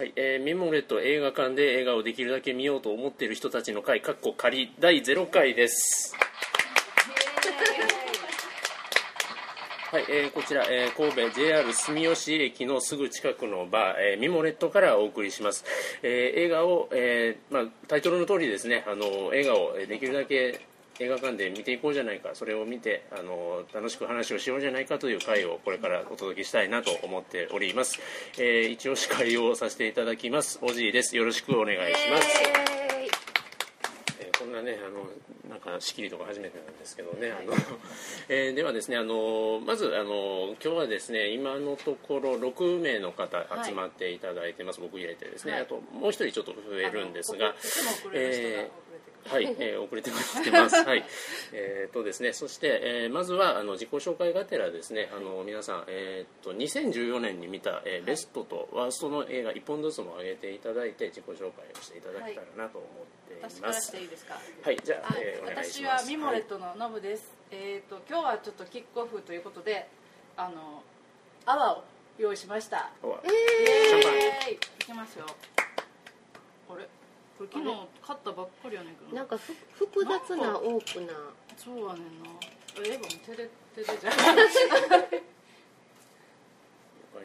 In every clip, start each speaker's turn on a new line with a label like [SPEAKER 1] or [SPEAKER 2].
[SPEAKER 1] はい、えー、ミモレット映画館で映画をできるだけ見ようと思っている人たちの会、かっこ仮第0回です。はい、えーこちら、えー神戸 JR 住吉駅のすぐ近くのバー、えーミモレットからお送りします。えー映画を、えーまあ、タイトルの通りですね、あの映画をえーできるだけ映画館で見ていこうじゃないか、それを見てあの楽しく話をしようじゃないかという会をこれからお届けしたいなと思っております。えー一応司会をさせていただきます。おじいです。よろしくお願いします。えーこんなねあのなんか仕切りとか初めてなんですけどね、あのえーではですねあのまずあの今日はですね今のところ6名の方集まっていただいてます、僕入れてですね、
[SPEAKER 2] はい
[SPEAKER 1] あともう一人ちょっと増えるんですが
[SPEAKER 2] いつ
[SPEAKER 1] はい、えー遅れてもらってます。はい。えーとですね、そして、えーまずはあの自己紹介がてらですね、あの皆さん、えー、と2014年に見た、えーベストとワーストの映画1本ずつも上げていただいて自己紹介をしていただけたらなと思ってい
[SPEAKER 2] 私からし
[SPEAKER 1] ます。
[SPEAKER 2] ていいですか？
[SPEAKER 1] はい、じゃあ、
[SPEAKER 2] はい
[SPEAKER 1] えーお願いし
[SPEAKER 2] 私
[SPEAKER 1] ます。
[SPEAKER 2] はミモレットのノブです、えっ、と今日はちょっとキックオフということであの泡を用意しました。
[SPEAKER 1] はいおわ
[SPEAKER 2] イ。
[SPEAKER 1] シャンパン。
[SPEAKER 2] エーきますよこれ昨日買ったばっかりやねんけど。
[SPEAKER 3] なんかふ複雑なオープナー。
[SPEAKER 2] そうやねんな。えエヴァも手で手でじゃ
[SPEAKER 1] 他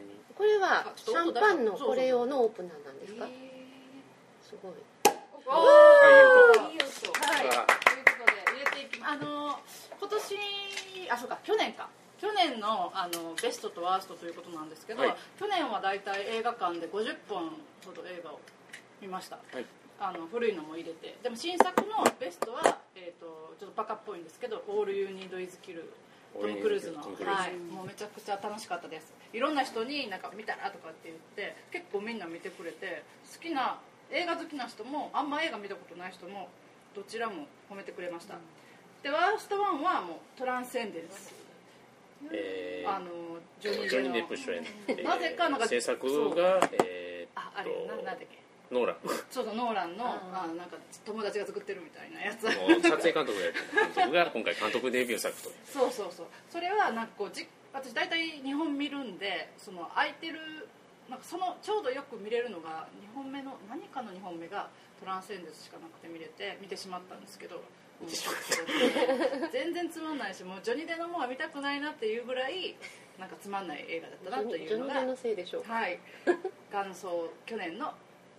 [SPEAKER 1] に
[SPEAKER 3] これは
[SPEAKER 2] あ
[SPEAKER 3] シャンパンのこれ用のオープナーなんですか？すごい。
[SPEAKER 2] お
[SPEAKER 1] あ
[SPEAKER 2] ー
[SPEAKER 3] いい音。
[SPEAKER 2] はい、
[SPEAKER 1] あ
[SPEAKER 2] ということで入れていきまあの今年あそうか去年か。去年のあのベストとワーストということなんですけど、
[SPEAKER 1] はい。
[SPEAKER 2] 去年は大体映画館で50本ほど映画を見ました。
[SPEAKER 1] はい。
[SPEAKER 2] あの古いのも入れて。でも新作のベストは、えー、とちょっとバカっぽいんですけど「All You Need Is Kill」トム・クルーズの。
[SPEAKER 1] トムクルーズ。
[SPEAKER 2] はい、もうめちゃくちゃ楽しかったです。いろんな人になんか見たらとかって言って結構みんな見てくれて好きな映画好きな人もあんま映画見たことない人もどちらも褒めてくれました、でワーストワンはもうトランセンデンス。
[SPEAKER 1] えー
[SPEAKER 2] あのジョニー・
[SPEAKER 1] デ
[SPEAKER 2] デ
[SPEAKER 1] ップ主演、えー
[SPEAKER 2] なぜかなんか
[SPEAKER 1] 制作が、えーっ
[SPEAKER 2] ああれななんだっけ？
[SPEAKER 1] ノーラン。
[SPEAKER 2] そうそうノーランの
[SPEAKER 3] あ
[SPEAKER 2] あなんか友達が作ってるみたいなやつ。
[SPEAKER 1] の撮影監督をやってる。監督が今回監督デビュー作という。
[SPEAKER 2] そうそうそう。それはなんかこうじ私大体2本見るんでその空いてるなんかそのちょうどよく見れるのが2本目の何かの2本目がトランセンデンスしかなくて見れて見てしまったんですけど。全然つまんないしもうジョニー・デのものは見たくないなっていうぐらいなんかつまんない映画だったなというのが。
[SPEAKER 3] ジョニーのせいでしょうか。
[SPEAKER 2] はい。感想去年の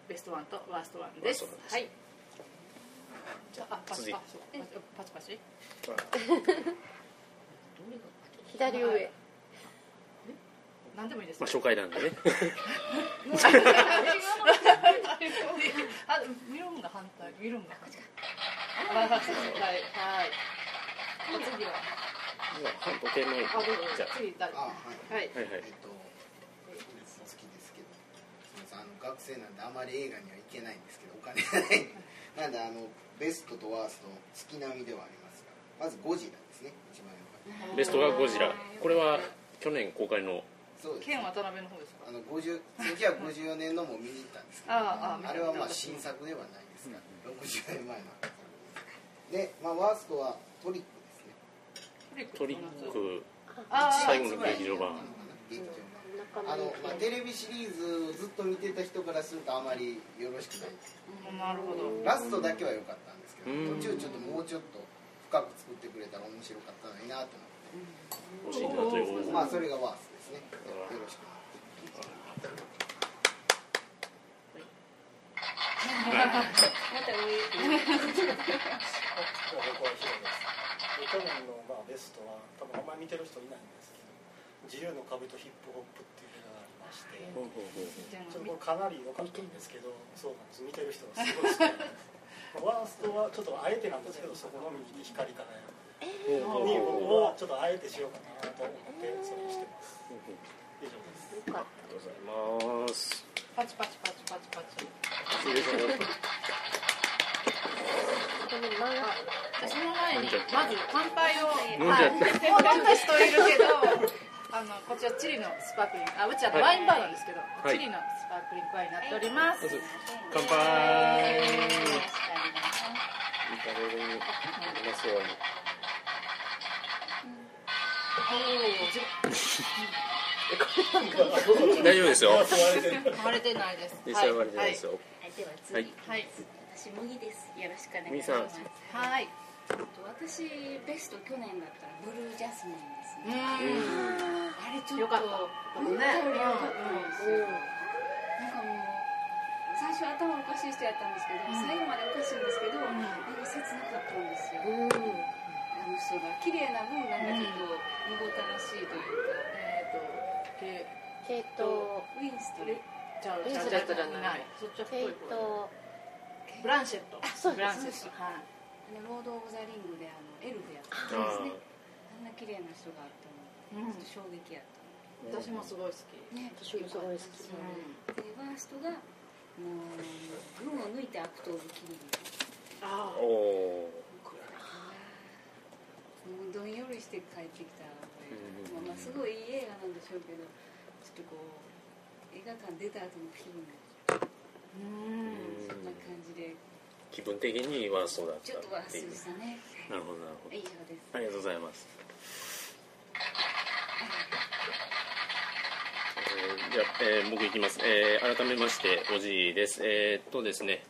[SPEAKER 2] ベストワンとワーストワンです。
[SPEAKER 1] です。
[SPEAKER 2] はい。じゃああパチパチパチ？パチ
[SPEAKER 3] 左上。
[SPEAKER 2] 何でもいいです。
[SPEAKER 1] まあ、初回なんでね。
[SPEAKER 2] あ、見るんが反対、見るんが反対。はい、は。い。お次は。
[SPEAKER 1] 反時計のじゃあ。
[SPEAKER 2] 次、
[SPEAKER 4] はい。
[SPEAKER 2] はい
[SPEAKER 1] はい。
[SPEAKER 4] えっと好きですけどすみませんあの学生なんであまり映画には行けないんですけどお金がない。なんであのベストとワースト月並みではありますがまずゴジラですね一番良かった
[SPEAKER 1] ベストがゴジラ。これは去年公開の
[SPEAKER 4] そうです。
[SPEAKER 2] 剣渡辺の方ですか？
[SPEAKER 4] あ。の50 1954年のも見に行ったんですけど
[SPEAKER 2] ああ、
[SPEAKER 4] れはまあ新作ではないですが、60年前の。で、まあ、ワーストはトリックですね。
[SPEAKER 1] トリック最後の劇場版。
[SPEAKER 4] 劇場版。
[SPEAKER 3] 中
[SPEAKER 4] あの、まあ、
[SPEAKER 3] 身
[SPEAKER 4] テレビシリーズをずっと見てた人からするとあまりよろしくない。
[SPEAKER 2] うんなるほど。
[SPEAKER 4] ラストだけは良かったんですけど
[SPEAKER 1] うん。
[SPEAKER 4] 途中ちょっともうちょっと深く作ってくれたら面白かったのになと思
[SPEAKER 1] 欲しいなという
[SPEAKER 4] って。まあそれがワーストですね。よろしく
[SPEAKER 3] また上
[SPEAKER 5] 僕はヒロです去年のまあベストは多分あんまり見てる人いないんですけど「自由の壁とヒップホップ」っていう映画がありまして
[SPEAKER 1] ほうほうほう
[SPEAKER 5] ちょっとこれかなり良かったんで。すけどそうなんです見てる人がすごい少ないですワーストはちょっとあえてなんですけどそこの右に光り輝く。
[SPEAKER 1] ほうほう
[SPEAKER 5] に僕はちょっとあえてしようかなと思ってそれにしてます。以上です
[SPEAKER 1] ありがとうございます。
[SPEAKER 2] パチパチパチパチパチ。
[SPEAKER 1] それから
[SPEAKER 3] たこの
[SPEAKER 2] 前にまず乾杯をはいもう飲んだ人いるけどあのこちらチリのスパークリング。あうちはワインバーなんですけど、
[SPEAKER 1] い。
[SPEAKER 2] チリのスパークリングワインになっております、
[SPEAKER 1] まず乾杯。いかれるうまそう
[SPEAKER 2] おーじ
[SPEAKER 1] 大丈夫ですよ。
[SPEAKER 2] 割れてないです。
[SPEAKER 1] 実際は割れてないですよ、
[SPEAKER 6] はい、では次、
[SPEAKER 1] はい。
[SPEAKER 2] はい。
[SPEAKER 6] 私麦です。よろしくお願いし
[SPEAKER 1] 麦さん
[SPEAKER 6] ます。
[SPEAKER 2] はい。
[SPEAKER 6] えっと私ベスト去年だったらブルージャスミン
[SPEAKER 2] う
[SPEAKER 6] ね
[SPEAKER 2] ん。
[SPEAKER 6] あれちょっと。
[SPEAKER 2] よかった。
[SPEAKER 6] 思ったより良かったん。ですよ、
[SPEAKER 3] うん。
[SPEAKER 6] なんかもう最初頭おかしい人やったんですけど、
[SPEAKER 2] うん。
[SPEAKER 6] 最後までおかしいんですけど、
[SPEAKER 2] ん。
[SPEAKER 6] なんか切なかったんですよ、
[SPEAKER 3] うん。
[SPEAKER 6] あの人が綺麗な分なんかちょっとむごたらしいというか、
[SPEAKER 2] えっとけ
[SPEAKER 3] ケイト
[SPEAKER 6] ウィンストレ
[SPEAKER 2] じゃあ
[SPEAKER 3] ウィンスレットじゃない。
[SPEAKER 2] そっちは
[SPEAKER 3] ケイト
[SPEAKER 2] ブランシェット。
[SPEAKER 6] あそう
[SPEAKER 2] ブランシェット。はい。
[SPEAKER 6] ロード・オブ・ザ・リングであのエルフやった
[SPEAKER 1] あ
[SPEAKER 6] んですね。あんな綺麗な人があっても
[SPEAKER 2] うん。
[SPEAKER 6] ちょっと衝撃やった
[SPEAKER 2] 私もすごい好き。
[SPEAKER 6] ね。
[SPEAKER 3] 私もすごい好き
[SPEAKER 6] でワーストがもう群を抜いてアクト・オブ・キリング
[SPEAKER 2] あ。
[SPEAKER 1] おお
[SPEAKER 6] もうどんよりして帰ってきたうか、まあ、まあすごいいい映画なんでしょうけどちょっとこう映画館出た後の気分。が
[SPEAKER 2] うん。
[SPEAKER 6] そんな感じで。
[SPEAKER 1] 気分的にワーストだった
[SPEAKER 6] ちょっとワーストでしたね
[SPEAKER 1] なるほどなるほど。
[SPEAKER 6] 以上です。
[SPEAKER 1] ありがとうございます。えーじゃあ、えー僕いきます、えー改めましておじいです。えーっとですね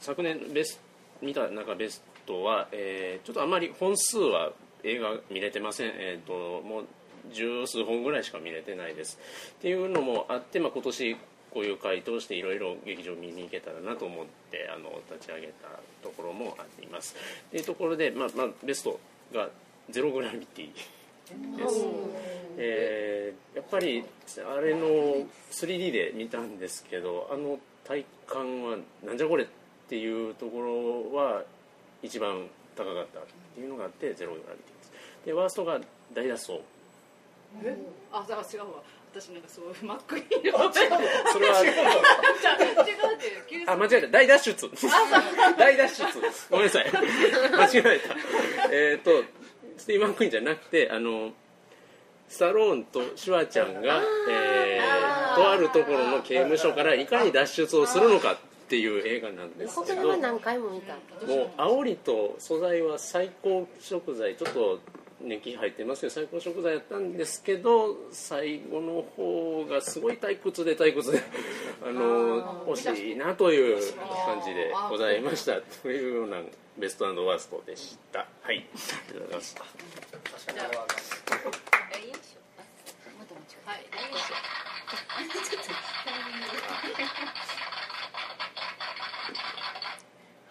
[SPEAKER 1] 昨年ベス見た中ベストは、えーちょっとあまり本数は映画見れてません。えーっともう十数本ぐらいしか見れてないです。っていうのもあって、まあ、今年こういう回答していろいろ劇場見に行けたらなと思ってあの立ち上げたところもあります。というところで、まあまあ、ベストが「ゼログラビティ」です、えーやっぱりあれの 3D で見たんですけどあの体感はなんじゃこれっていうところは一番高かったっていうのがあってゼログラビティです。でワーストが大脱走
[SPEAKER 2] え？あだから違うわ私なんかそういうマックイーンの？
[SPEAKER 1] それは。
[SPEAKER 2] 違うっていう
[SPEAKER 1] あ間違えた。大脱出。大脱出。ごめんなさい。間違えた。えっとスティーマックイーンじゃなくてあのスタローンとシュワちゃんが、えーとあるところの刑務所からいかに脱出をするのかっていう映画なんです
[SPEAKER 3] こ
[SPEAKER 1] けど。
[SPEAKER 3] 何回も見た。
[SPEAKER 1] もう煽りと素材は最高食材。ちょっと年季入ってますけど最高食材やったんですけど最後の方がすごい退屈で退屈であの惜しいなという感じでございました。というようなベストワーストでした。はい。ありがとうございま
[SPEAKER 6] した。
[SPEAKER 2] はい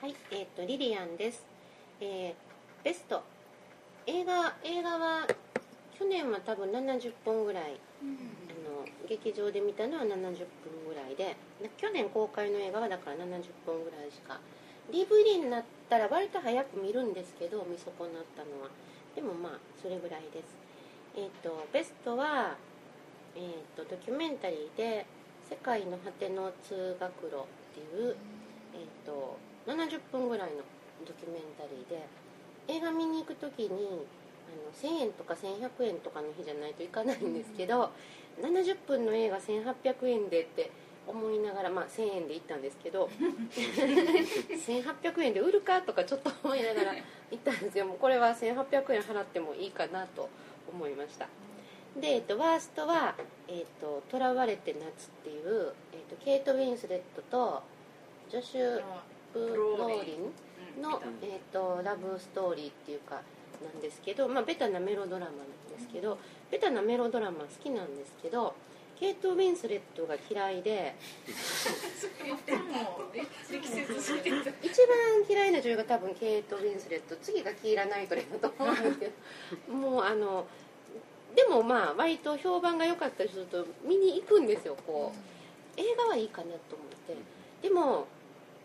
[SPEAKER 3] はい、えっ、とリリアンです。えーベスト映画映画は去年は多分70本ぐらい、あの劇場で見たのは70分ぐらいで去年公開の映画はだから70本ぐらいしか DVD になったら割と早く見るんですけど見損なったのは。でもまあそれぐらいです。えっ、とベストはえっ、とドキュメンタリーで「世界の果ての通学路」っていうえー、と70分ぐらいのドキュメンタリーで映画見に行く時にあの1000円とか1100円とかの日じゃないといかないんですけど、70分の映画1800円でって思いながら、まあ、1000円で行ったんですけど 1800円で売るかとかちょっと思いながら行ったんですよ。もうこれは1800円払ってもいいかなと思いました。で、えっと、ワーストは「えっと、囚われて夏」っていう、えっと、ケイト・ウィンスレットとジョシュ・ブ・ローリンの、えー、とラブストーリーっていうかなんですけど、まあ、ベタなメロドラマなんですけどベタなメロドラマ好きなんですけどケイト・ウィンスレットが嫌いで一番嫌いな女優が多分ケイト・ウィンスレット次がキーラ・ナイトレだと思うんですけどもうあのでもまあ割と評判が良かったりすると見に行くんですよこう映画はいいかなと思ってでも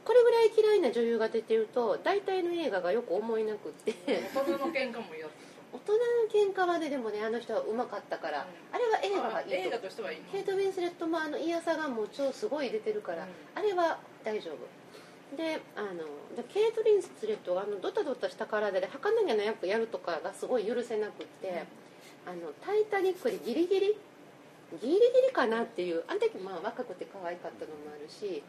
[SPEAKER 3] これぐらい嫌いな女優が出てると大体の映画がよく思えなくって。
[SPEAKER 2] 大人の喧嘩も嫌だ
[SPEAKER 3] 大人の喧嘩はねでもねあの人はうまかったから、あれは映画がいい
[SPEAKER 2] 映画
[SPEAKER 3] と
[SPEAKER 2] してはいいの？
[SPEAKER 3] ケイト・ウィンスレットもあの嫌さがもう超すごい出てるから、
[SPEAKER 2] うん。
[SPEAKER 3] あれは大丈夫。であのでケイト・ウィンスレットがあのドタドタした体で儚げな役やるとかがすごい許せなくって「あのタイタニック」でギリギリギリギリかなっていうあの時まあ若くて可愛かったのもあるし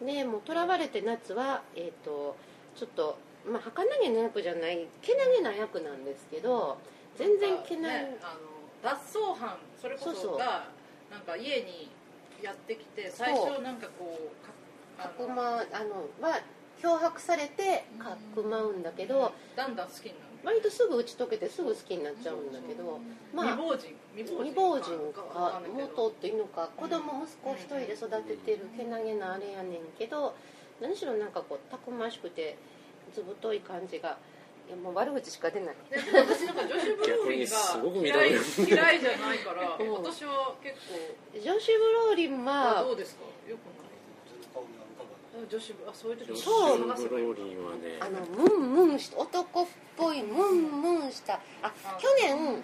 [SPEAKER 3] でもう「囚われて夏は」えっ、とちょっとまあ儚げな役じゃないけなげな役なんですけど全然けなげ、
[SPEAKER 2] ねあの脱走犯それこ
[SPEAKER 3] そ
[SPEAKER 2] がなんか家にやってきて最初なんかこうか
[SPEAKER 3] かくまあのは漂白されてかくまうんだけど
[SPEAKER 2] だんだん好きになる。
[SPEAKER 3] 割とすぐ打ち解けてすぐ好きになっちゃうんだけどまあ
[SPEAKER 2] 未亡人
[SPEAKER 3] 未亡人
[SPEAKER 2] か
[SPEAKER 3] 元っていうのか子供息子一人で育ててるけなげなあれやねんけど何しろなんかこうたくましくてずぶとい感じがいやもう悪口しか出ない。
[SPEAKER 2] 私なんか女子ブローリン
[SPEAKER 1] すごく
[SPEAKER 2] が嫌い嫌いじゃないから
[SPEAKER 3] うん。
[SPEAKER 2] 私は結
[SPEAKER 3] 女子ブローリン
[SPEAKER 2] 構
[SPEAKER 3] は
[SPEAKER 2] どうですか？よくない。女子ブあそういう時
[SPEAKER 3] そう
[SPEAKER 1] ブローリンはね。
[SPEAKER 3] あのムンムンした男っぽいムンムンした。あ。去年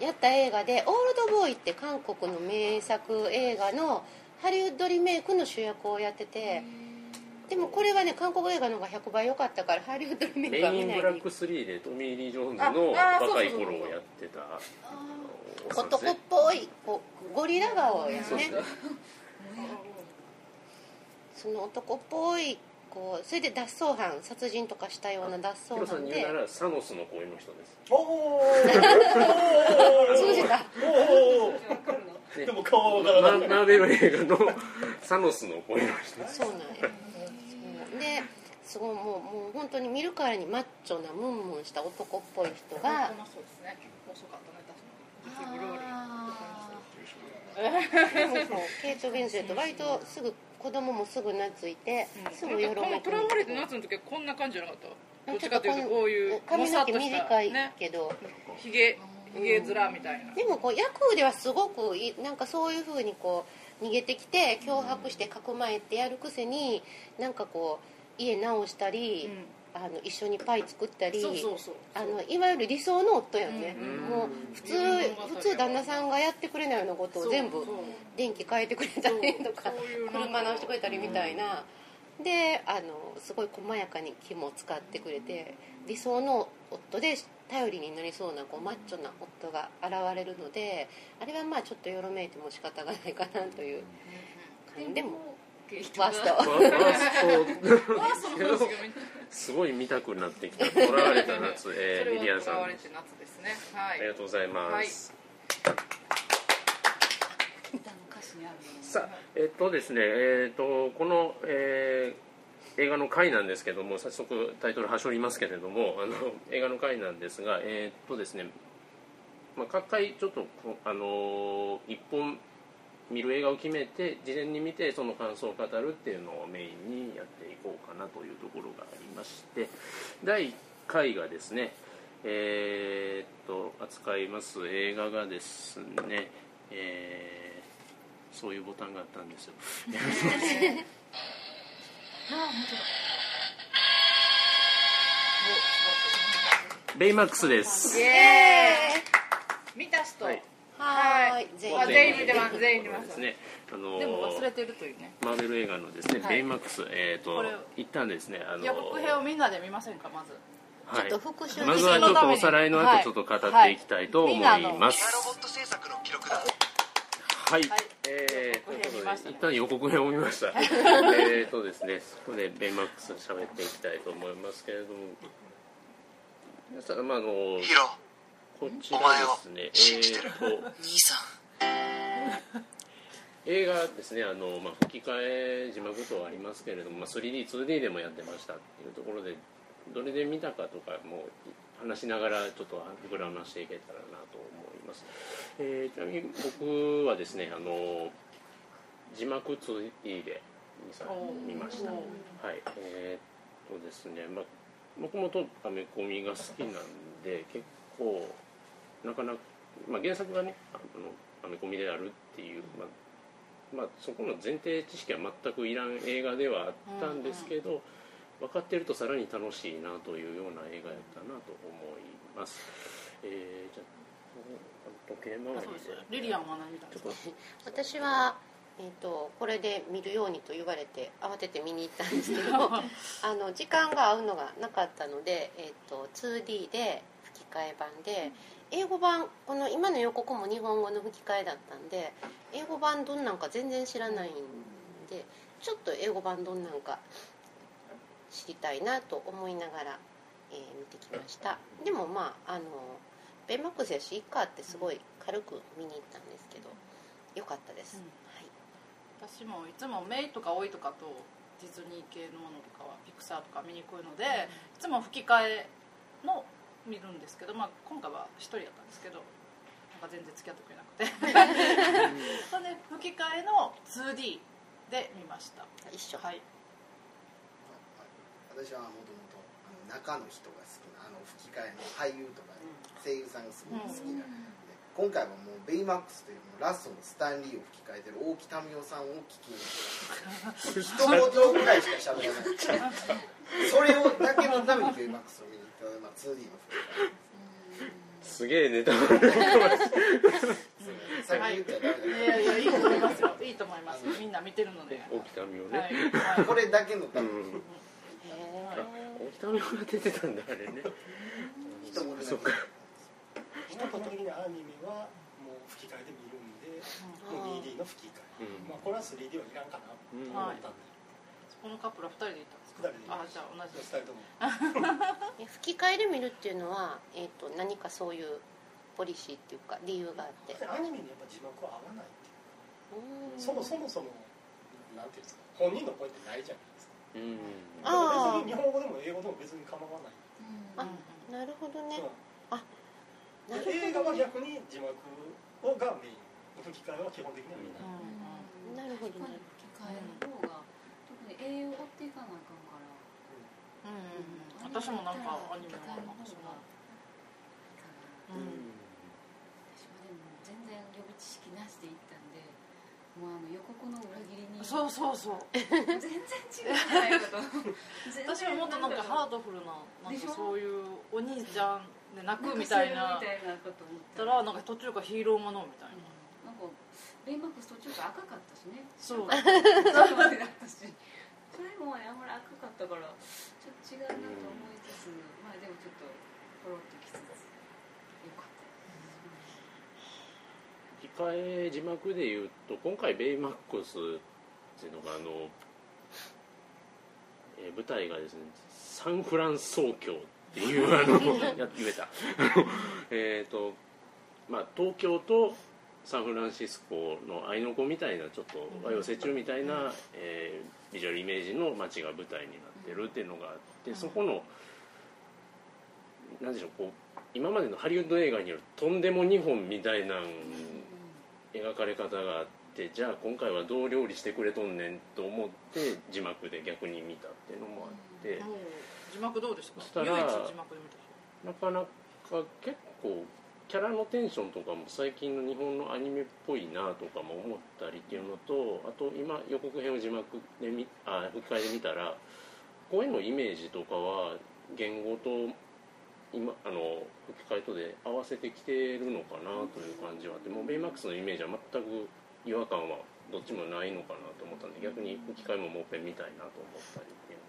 [SPEAKER 3] やった映画で「オールドボーイ」って韓国の名作映画のハリウッドリメイクの主役をやっててでもこれはね韓国映画の方が100倍良かったから ハリウッドリメイ
[SPEAKER 1] メ
[SPEAKER 3] クは
[SPEAKER 1] インブラック3でトミー・リー・ジョーンズの若い頃をやってた
[SPEAKER 3] 男っ
[SPEAKER 1] ね
[SPEAKER 3] ぽいこうゴリラ顔やね。そ の男っぽいこうそれで脱走犯殺人とかしたような脱
[SPEAKER 1] ヒロさん
[SPEAKER 3] 走犯で
[SPEAKER 1] に言うならサノスの声の人です
[SPEAKER 5] おお
[SPEAKER 3] 通じた
[SPEAKER 5] おお
[SPEAKER 1] ね
[SPEAKER 5] でも顔はわから
[SPEAKER 1] マ
[SPEAKER 5] ない
[SPEAKER 1] マーベル映画のサノスの声の人です
[SPEAKER 3] そうなんやそうですごいもうもう本当に見るからにマッチョなムンムンした男っぽい人が
[SPEAKER 2] そうですね遅かったね確かに
[SPEAKER 3] ケイト・ウィンスレット割とすぐ子供もすぐ懐いて、すぐよろめ
[SPEAKER 2] トランマレって夏の時はこんな感じじゃなかった？どっちかというと
[SPEAKER 3] こ
[SPEAKER 2] こういう
[SPEAKER 3] 髪の毛短い
[SPEAKER 2] ね
[SPEAKER 3] けど、
[SPEAKER 2] ひげひげ面みたいな。
[SPEAKER 3] でもこう役ではすごくいなんかそういうふうにこう逃げてきて脅迫してかくまえてやるくせになんかこう家直したり、あの一緒にパイ作ったりあのいわゆる理想の夫やね、
[SPEAKER 2] うん
[SPEAKER 3] もう普通普通旦那さんがやってくれないようなことを全部電気変えてくれたりとか車直してくれたりみたいな、であのすごい細やかに気も使ってくれて理想の夫で頼りになりそうなこうマッチョな夫が現れるのであれはまあちょっとよろめいても仕方がないかなという。感じでもワースト。
[SPEAKER 1] ワースト。
[SPEAKER 2] ワーストの方ですけど
[SPEAKER 1] すごい見たくなってきた「囚われた夏」えー、
[SPEAKER 2] それは
[SPEAKER 1] リリアンさん。あ
[SPEAKER 2] 囚われて夏ですね。はい。
[SPEAKER 1] りがとうございます、
[SPEAKER 6] 歌の歌詞にあるの
[SPEAKER 1] さあえっとですねえっとこの、えー映画の回なんですけども早速タイトルはしょりますけれどもあの映画の回なんですがえっとですね、まあ、各回ちょっとこあの一本見る映画を決めて事前に見てその感想を語るっていうのをメインにやっていこうかなというところがありまして第1回がですねえーっと扱います映画がですね、えーそういうボタンがあったんですよ。ベイマックスです。
[SPEAKER 2] 見た人。
[SPEAKER 1] はい
[SPEAKER 3] はーい全員
[SPEAKER 2] あ全員見てます全員見てます。
[SPEAKER 1] ですね。あの
[SPEAKER 2] でも忘れてるというね。
[SPEAKER 1] マーベル映画のですね、
[SPEAKER 2] はい。
[SPEAKER 1] ベイマックスえーっと一旦ですねあの
[SPEAKER 2] 予告編をみんなで見ませんかまず。
[SPEAKER 1] はい。
[SPEAKER 3] ちょっと復習
[SPEAKER 1] まずはちょっとおさらいの後ちょっと語っていきたいと思います。
[SPEAKER 7] エアロボット制作の記録だ。
[SPEAKER 1] はい、
[SPEAKER 2] はい。
[SPEAKER 1] えー、
[SPEAKER 2] 予告編
[SPEAKER 1] ということで
[SPEAKER 2] 見ましたね
[SPEAKER 1] 一旦予告編を見ました。えーとですねそこでベイマックス喋っていきたいと思いますけれども。皆さんまああの
[SPEAKER 7] ヒロ
[SPEAKER 1] こちらですね。
[SPEAKER 7] 信じてる？
[SPEAKER 1] えーと。
[SPEAKER 7] 兄さ
[SPEAKER 1] 映画ですねあの、まあ、吹き替え字幕等ありますけれども、まあ、3D2D でもやってましたっていうところでどれで見たかとかも話しながらちょっと膨らましていけたらなと思います、えーちなみに僕はですねあの字幕 2D で見ました。はい。えーっとですね、まあ、僕もとアメコミが好きなんで結構なかなか、まあ、原作がねあのアメコミであるっていう、まあまあ、そこの前提知識は全くいらん映画ではあったんですけど、分かってるとさらに楽しいなというような映画やったなと思います、えーじゃあ時計回り
[SPEAKER 2] で。リリアンは何見たんですか
[SPEAKER 3] 私は、えー、とこれで見るようにと言われて慌てて見に行ったんですけど あの時間が合うのがなかったので、えー、と 2D で吹き替え版で英語版この今の予告も日本語の吹き替えだったんで英語版どんなんか全然知らないんでちょっと英語版どんなんか知りたいなと思いながら、えー見てきました。でもまああのベイマックスやしいっかってすごい軽く見に行ったんですけど良かったです、
[SPEAKER 2] うん。
[SPEAKER 3] はい。
[SPEAKER 2] 私もいつもメイとかオイとかとディズニー系のものとかはピクサーとか見にくいので、いつも吹き替えの見るんですけど、まあ、今回は一人やったんですけどなんか全然付き合ってくれなくて。それで吹き替えの 2D で見ました。
[SPEAKER 3] 一緒。
[SPEAKER 2] はい。
[SPEAKER 4] 私はもともと中の人が好きなあの吹き替えの俳優とか、声優さんがすごい好きな、で今回はもうベイマックスというもうラストのスタンリーを吹き替えてる大木民生さんを聞きに。一言ぐらいしか喋らない。それをだけのためにベイマックスを見に行った、まあ、2D の
[SPEAKER 1] すげえネタバレ。
[SPEAKER 4] さっき言っちゃダメだ
[SPEAKER 2] い。やい。やい。い。と思い。ますよい。い。と思い。ますみんな見てるので
[SPEAKER 1] 沖田美
[SPEAKER 2] は
[SPEAKER 1] 代ね、
[SPEAKER 2] い、はい。
[SPEAKER 4] これだけのた
[SPEAKER 1] う
[SPEAKER 4] めに、
[SPEAKER 1] ん沖田美代が出てたんだあれね
[SPEAKER 4] 一言だけ
[SPEAKER 1] そっか
[SPEAKER 5] 基本的にアニメはもう吹き替えで見るんで、もう 2D の吹き替え、
[SPEAKER 1] うん
[SPEAKER 5] まあこれは 3D はい。らんかなと思ったんで、
[SPEAKER 2] このカップルは2人で行ったんですか
[SPEAKER 5] 二人で。
[SPEAKER 2] あじゃあ同じ。です
[SPEAKER 5] 2人とも。
[SPEAKER 3] え吹き替えで見るっていうのは、えー、と何かそういうポリシーっていうか理由があって。
[SPEAKER 5] アニメにやっぱ字幕は合わないっていう
[SPEAKER 3] うん。
[SPEAKER 5] そもそもそもなんていうんですか。本人の声ってないじゃないですか。
[SPEAKER 1] うん。
[SPEAKER 5] 別に日本語でも英語でも別に構わない、
[SPEAKER 3] あなるほどね。あなる
[SPEAKER 5] 映画は
[SPEAKER 3] ほどね
[SPEAKER 5] 逆に字幕をがメイン。吹き替えは基本的には見ない、
[SPEAKER 3] なるほどね。
[SPEAKER 6] 吹き替えの方が栄養を追っていかなあかんから。
[SPEAKER 2] うんうんうん。私もなんかアニメはなんかそのうん。
[SPEAKER 6] 私はでも全然予備知識なしで行ったんでもうあの予告の裏切りに
[SPEAKER 2] そうそうそう。
[SPEAKER 6] 全然違うじゃないかと。
[SPEAKER 2] 私はもっとなんかハードフルななんかそういうお兄ちゃんで泣くみたいな。
[SPEAKER 6] みたいなこと思った
[SPEAKER 2] たらなんか途中からヒーローものみたいな。
[SPEAKER 6] なんかベイマックス途中から赤かったしね。
[SPEAKER 2] そう。
[SPEAKER 6] 最後までだったし最後まであんまり赤かったからちょっと違うなと思いつつ、まあでもちょっとポロッときつつよかった。
[SPEAKER 1] 吹き替え字幕で言うと今回ベイマックスっていうのがあの、えー舞台がですねサンフラン総教っていう あのや言えた。えっとまあ東京とサンフランシスコの合いの子みたいなちょっと和洋折衷みたいな、えービジュアルイメージの街が舞台になってるっていうのがあってそこのなんでしょうこう今までのハリウッド映画によるとんでも2本みたいな描かれ方があってじゃあ今回はどう料理してくれとんねんと思って字幕で逆に見たっていうのもあって
[SPEAKER 2] 字幕どうでした
[SPEAKER 1] そしたら
[SPEAKER 2] 唯一字幕で見た
[SPEAKER 1] なかなか結構キャラのテンションとかも最近の日本のアニメっぽいなとかも思ったりっていうのとあと今予告編を字幕で見あ吹き替えで見たら声のイメージとかは言語と今あの吹き替えとで合わせてきてるのかなという感じはあってもうベイマックスのイメージは全く違和感はどっちもないのかなと思ったんで逆に吹き替えももう一遍見たいなと思ったりっていうの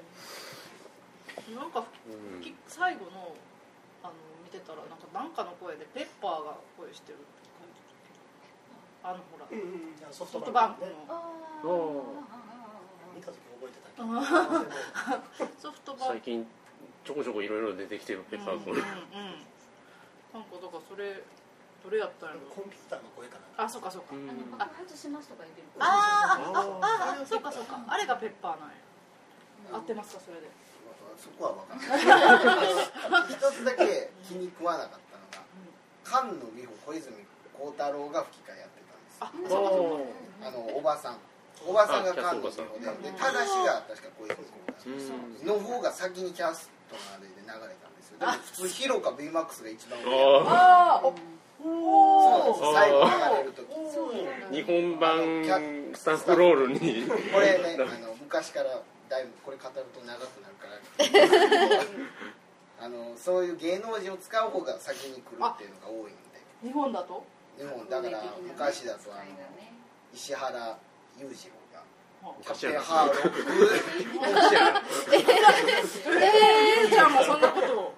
[SPEAKER 1] があって。
[SPEAKER 2] なんか
[SPEAKER 1] うん
[SPEAKER 2] き最後のあの見てたらなんかなんかの声でペッパーが声してるって感じ。あのほら。
[SPEAKER 5] うんうん。いやソフ
[SPEAKER 2] ト
[SPEAKER 5] トバンク
[SPEAKER 2] の。
[SPEAKER 6] あ
[SPEAKER 1] お
[SPEAKER 5] 見た時覚えてたけ？ど
[SPEAKER 2] ソフトバンク。
[SPEAKER 1] 最近ちょこちょこいろいろ出てきてるペッパー君、
[SPEAKER 2] うん。うんうんなんかだからそれどれやったんやろ
[SPEAKER 5] コンピューターの声かな。
[SPEAKER 2] あそうかそうか、
[SPEAKER 1] うん。
[SPEAKER 6] あの爆発しますとか言ってる。
[SPEAKER 2] あー
[SPEAKER 1] あ
[SPEAKER 2] ああそうかそうか。あれがペッパーなんや。合ってますかそれで
[SPEAKER 4] そこは分かんない。一つだけ気に食わなかったのが菅野美穂小泉孝太郎が吹き替えやってたんです。よ
[SPEAKER 2] あ
[SPEAKER 4] のおばさん。おばさんが菅野美穂ででただしが確か小泉孝太
[SPEAKER 1] うん。
[SPEAKER 4] 郎の方が先にキャストのあれで流れたんですよ。でも普通ヒロかベイマックスが一番上。
[SPEAKER 1] あ
[SPEAKER 2] あ
[SPEAKER 4] そうなんです。最後流れる時
[SPEAKER 1] ー。日本版スタッフロールに
[SPEAKER 4] これねあの昔からだいぶこれ語ると長くなるから。あのそういう芸能人を使う方が先に来るっていうのが多いんで
[SPEAKER 2] 日本だと？
[SPEAKER 4] 日本だから昔だとあの石原裕次郎が。キャプテンハーロッ
[SPEAKER 2] えー、じゃあもうそんなことを。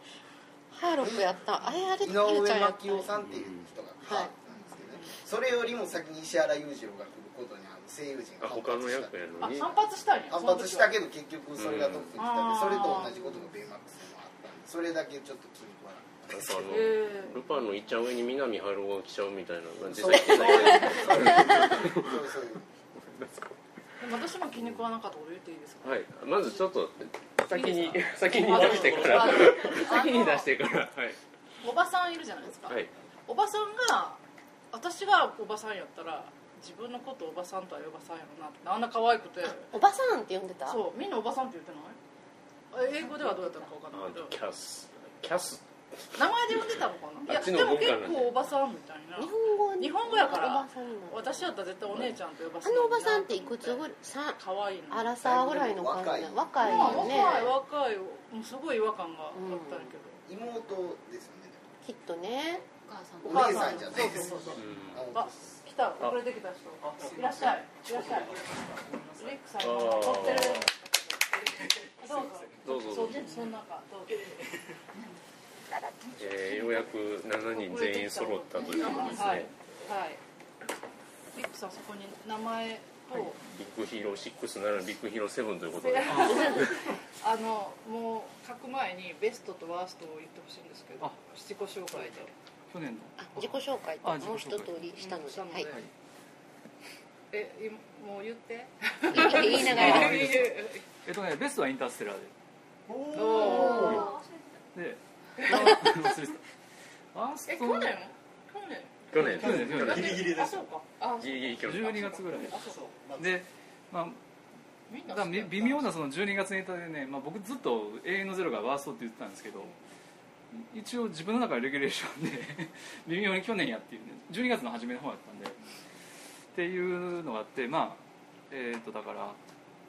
[SPEAKER 3] ハーロックやった。あれあれ
[SPEAKER 4] ク井上真紀夫さんっていう人がハーロックなんですけどね。それよりも先に石原裕次郎が来ることに声優陣が
[SPEAKER 1] あ他の役やのに？
[SPEAKER 2] あ反発したんや。
[SPEAKER 4] 反発した
[SPEAKER 2] ど
[SPEAKER 4] けど結局それがトップに来たん。でそれと同じことがベイマックスでもあったんでそれだけちょっと気に食わなかったです
[SPEAKER 1] あの
[SPEAKER 2] え。
[SPEAKER 1] ルパンのいっちゃん上に南春夫が来ちゃうみたいな実際来てない
[SPEAKER 4] そうそう
[SPEAKER 2] でも私も気に食わなかったこと言っていいですか？
[SPEAKER 1] はい。まずちょっと先に先に出してから。
[SPEAKER 2] あの
[SPEAKER 1] 先に出してから。はい。
[SPEAKER 2] おばさんいるじゃないですか、
[SPEAKER 1] はい。
[SPEAKER 2] おばさんが私がおばさんやったら自分のことおばさんとは呼ばさんやろなって。あんな可愛くて
[SPEAKER 3] おばさんって呼んでた？
[SPEAKER 2] そう。みんなおばさんって言ってない？あ英語ではどうやったのか分かんないけど。
[SPEAKER 1] キャス。キャス。
[SPEAKER 2] 名前で呼んでたのかな？いやでも結構おばさんみたいな。
[SPEAKER 3] 日本語
[SPEAKER 2] 日本語やから
[SPEAKER 3] おばさん
[SPEAKER 2] 私やったら絶対お姉ちゃんと呼ば
[SPEAKER 3] あ
[SPEAKER 2] せ
[SPEAKER 3] のおばさんっていくつぐらい？さ
[SPEAKER 2] 可愛いの。
[SPEAKER 3] アラサーぐらいの感じ？な若い
[SPEAKER 2] まあ
[SPEAKER 3] よね。
[SPEAKER 2] 若い若い。もうすごい違和感があったけど、
[SPEAKER 4] 妹ですよね。
[SPEAKER 3] きっとね。
[SPEAKER 6] お母さん。
[SPEAKER 4] お
[SPEAKER 6] と
[SPEAKER 4] 姉さんじゃないです
[SPEAKER 2] そた遅れてきた人。いらっしゃいいらっしゃいリックさんが撮ってるどうぞ。
[SPEAKER 1] どうぞ
[SPEAKER 2] そ中どうぞ。
[SPEAKER 1] えーようやく7人全員揃ったということですね、
[SPEAKER 2] はい。はい。リックさんそこに名前と、
[SPEAKER 1] ビッグヒーロー6ならビッグヒーロー7ということで。
[SPEAKER 2] あのもう書く前にベストとワーストを言ってほしいんですけど
[SPEAKER 7] あ。
[SPEAKER 2] 自己紹介で
[SPEAKER 7] 去年の。
[SPEAKER 3] あ自己紹介
[SPEAKER 7] あ
[SPEAKER 3] ともう一通りしたので
[SPEAKER 2] したので
[SPEAKER 3] はい。
[SPEAKER 2] えいもう言って。
[SPEAKER 3] 言いながら。
[SPEAKER 7] えっとねベストはインターステラー
[SPEAKER 2] おお
[SPEAKER 7] でであ忘れてた。ワースト
[SPEAKER 2] え去年？去年。
[SPEAKER 1] 去年。
[SPEAKER 7] 去年去年。
[SPEAKER 5] ギリギリです。
[SPEAKER 2] あそうか。あ
[SPEAKER 1] ギリギリ去年
[SPEAKER 7] 12月ぐらい。
[SPEAKER 2] あそう
[SPEAKER 7] でまあだ微妙なその12月ネタでね、まあ、僕ずっと永遠のゼロがワーストって言ってたんですけど一応自分の中でレギュレーションで 微妙に去年やっていうね12月の初めの方だったんでっていうのがあってまあえっ、とだから、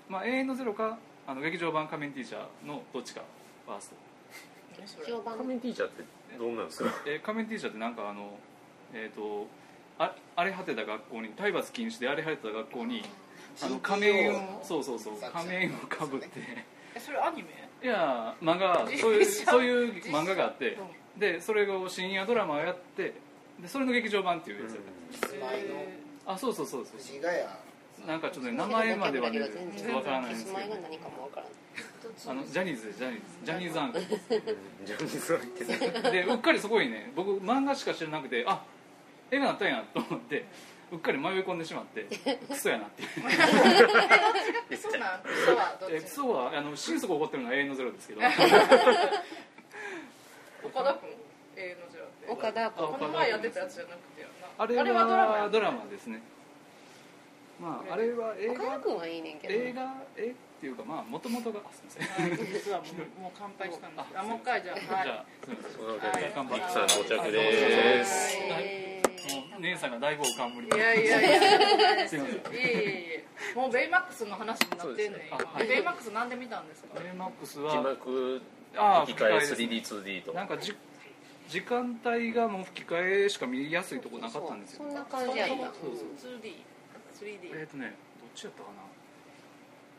[SPEAKER 7] まあ、永遠のゼロかあの劇場版仮面ティーチャーのどっちかワースト。
[SPEAKER 1] 仮面ティーチャーってどうなんですか？
[SPEAKER 7] えー仮面ティーチャーってなんかあのえっ、とあ荒れ果てた学校に体罰禁止で荒れ果てた学校にあの仮面をそうそうそう仮面をかぶって。
[SPEAKER 2] えそれアニメ？
[SPEAKER 7] いや漫画そういう そういう漫画があって。
[SPEAKER 2] うん
[SPEAKER 7] でそれを深夜ドラマをやってでそれの劇場版っていうやつ。やったあそうそうそうそう。
[SPEAKER 4] 藤ヶ谷。
[SPEAKER 7] なんかちょっとね名前まではねちょっとわからないんですけど。
[SPEAKER 3] キスマイが何かもわからない。
[SPEAKER 7] あのジャニーズでジャニーズ。ジャニーズアンク
[SPEAKER 1] ジャニーズアンケ
[SPEAKER 7] でうっかりそこにね。僕漫画しか知らなくてあ映画なったんやと思ってうっかり迷い込んでしまってクソやなっていう。
[SPEAKER 2] えそうなんそうはどっち
[SPEAKER 7] えクソはあの心底怒ってるのは永遠のゼロですけど。
[SPEAKER 2] 岡田君永遠のゼロって。
[SPEAKER 3] 岡田君。
[SPEAKER 2] この前やってたやつじゃなくてやな。
[SPEAKER 7] あれ
[SPEAKER 2] あれはドラマ
[SPEAKER 7] ドラマですね。まああれは映画。
[SPEAKER 3] 岡田君はいいねんけど
[SPEAKER 7] 映画えっていうかまあもともとがあすみません。
[SPEAKER 2] はい実はもうもう乾杯したんです。あもう一回じゃあ。はい。
[SPEAKER 7] じゃあす乾杯。
[SPEAKER 1] さん到着です。
[SPEAKER 3] え
[SPEAKER 7] もう姉さんが大号冠
[SPEAKER 2] いやいやいや。
[SPEAKER 7] すいません。
[SPEAKER 2] いえいえいえもうベイマックスの話になってんねん。
[SPEAKER 7] ね。あはい。
[SPEAKER 2] ベイマックスなんで見たんですか？
[SPEAKER 7] ベイマックス
[SPEAKER 1] 字
[SPEAKER 7] は
[SPEAKER 1] 幕
[SPEAKER 7] ああ
[SPEAKER 1] 吹き替え
[SPEAKER 7] 吹き替えです
[SPEAKER 1] 3D2D と
[SPEAKER 7] なんかじ時間帯がもう吹き替えしか見やすいとこなかったんですよ。
[SPEAKER 3] そんな感じや。った
[SPEAKER 7] そうそう。
[SPEAKER 2] 2D 3D
[SPEAKER 7] えっ、とねどっちやったかな。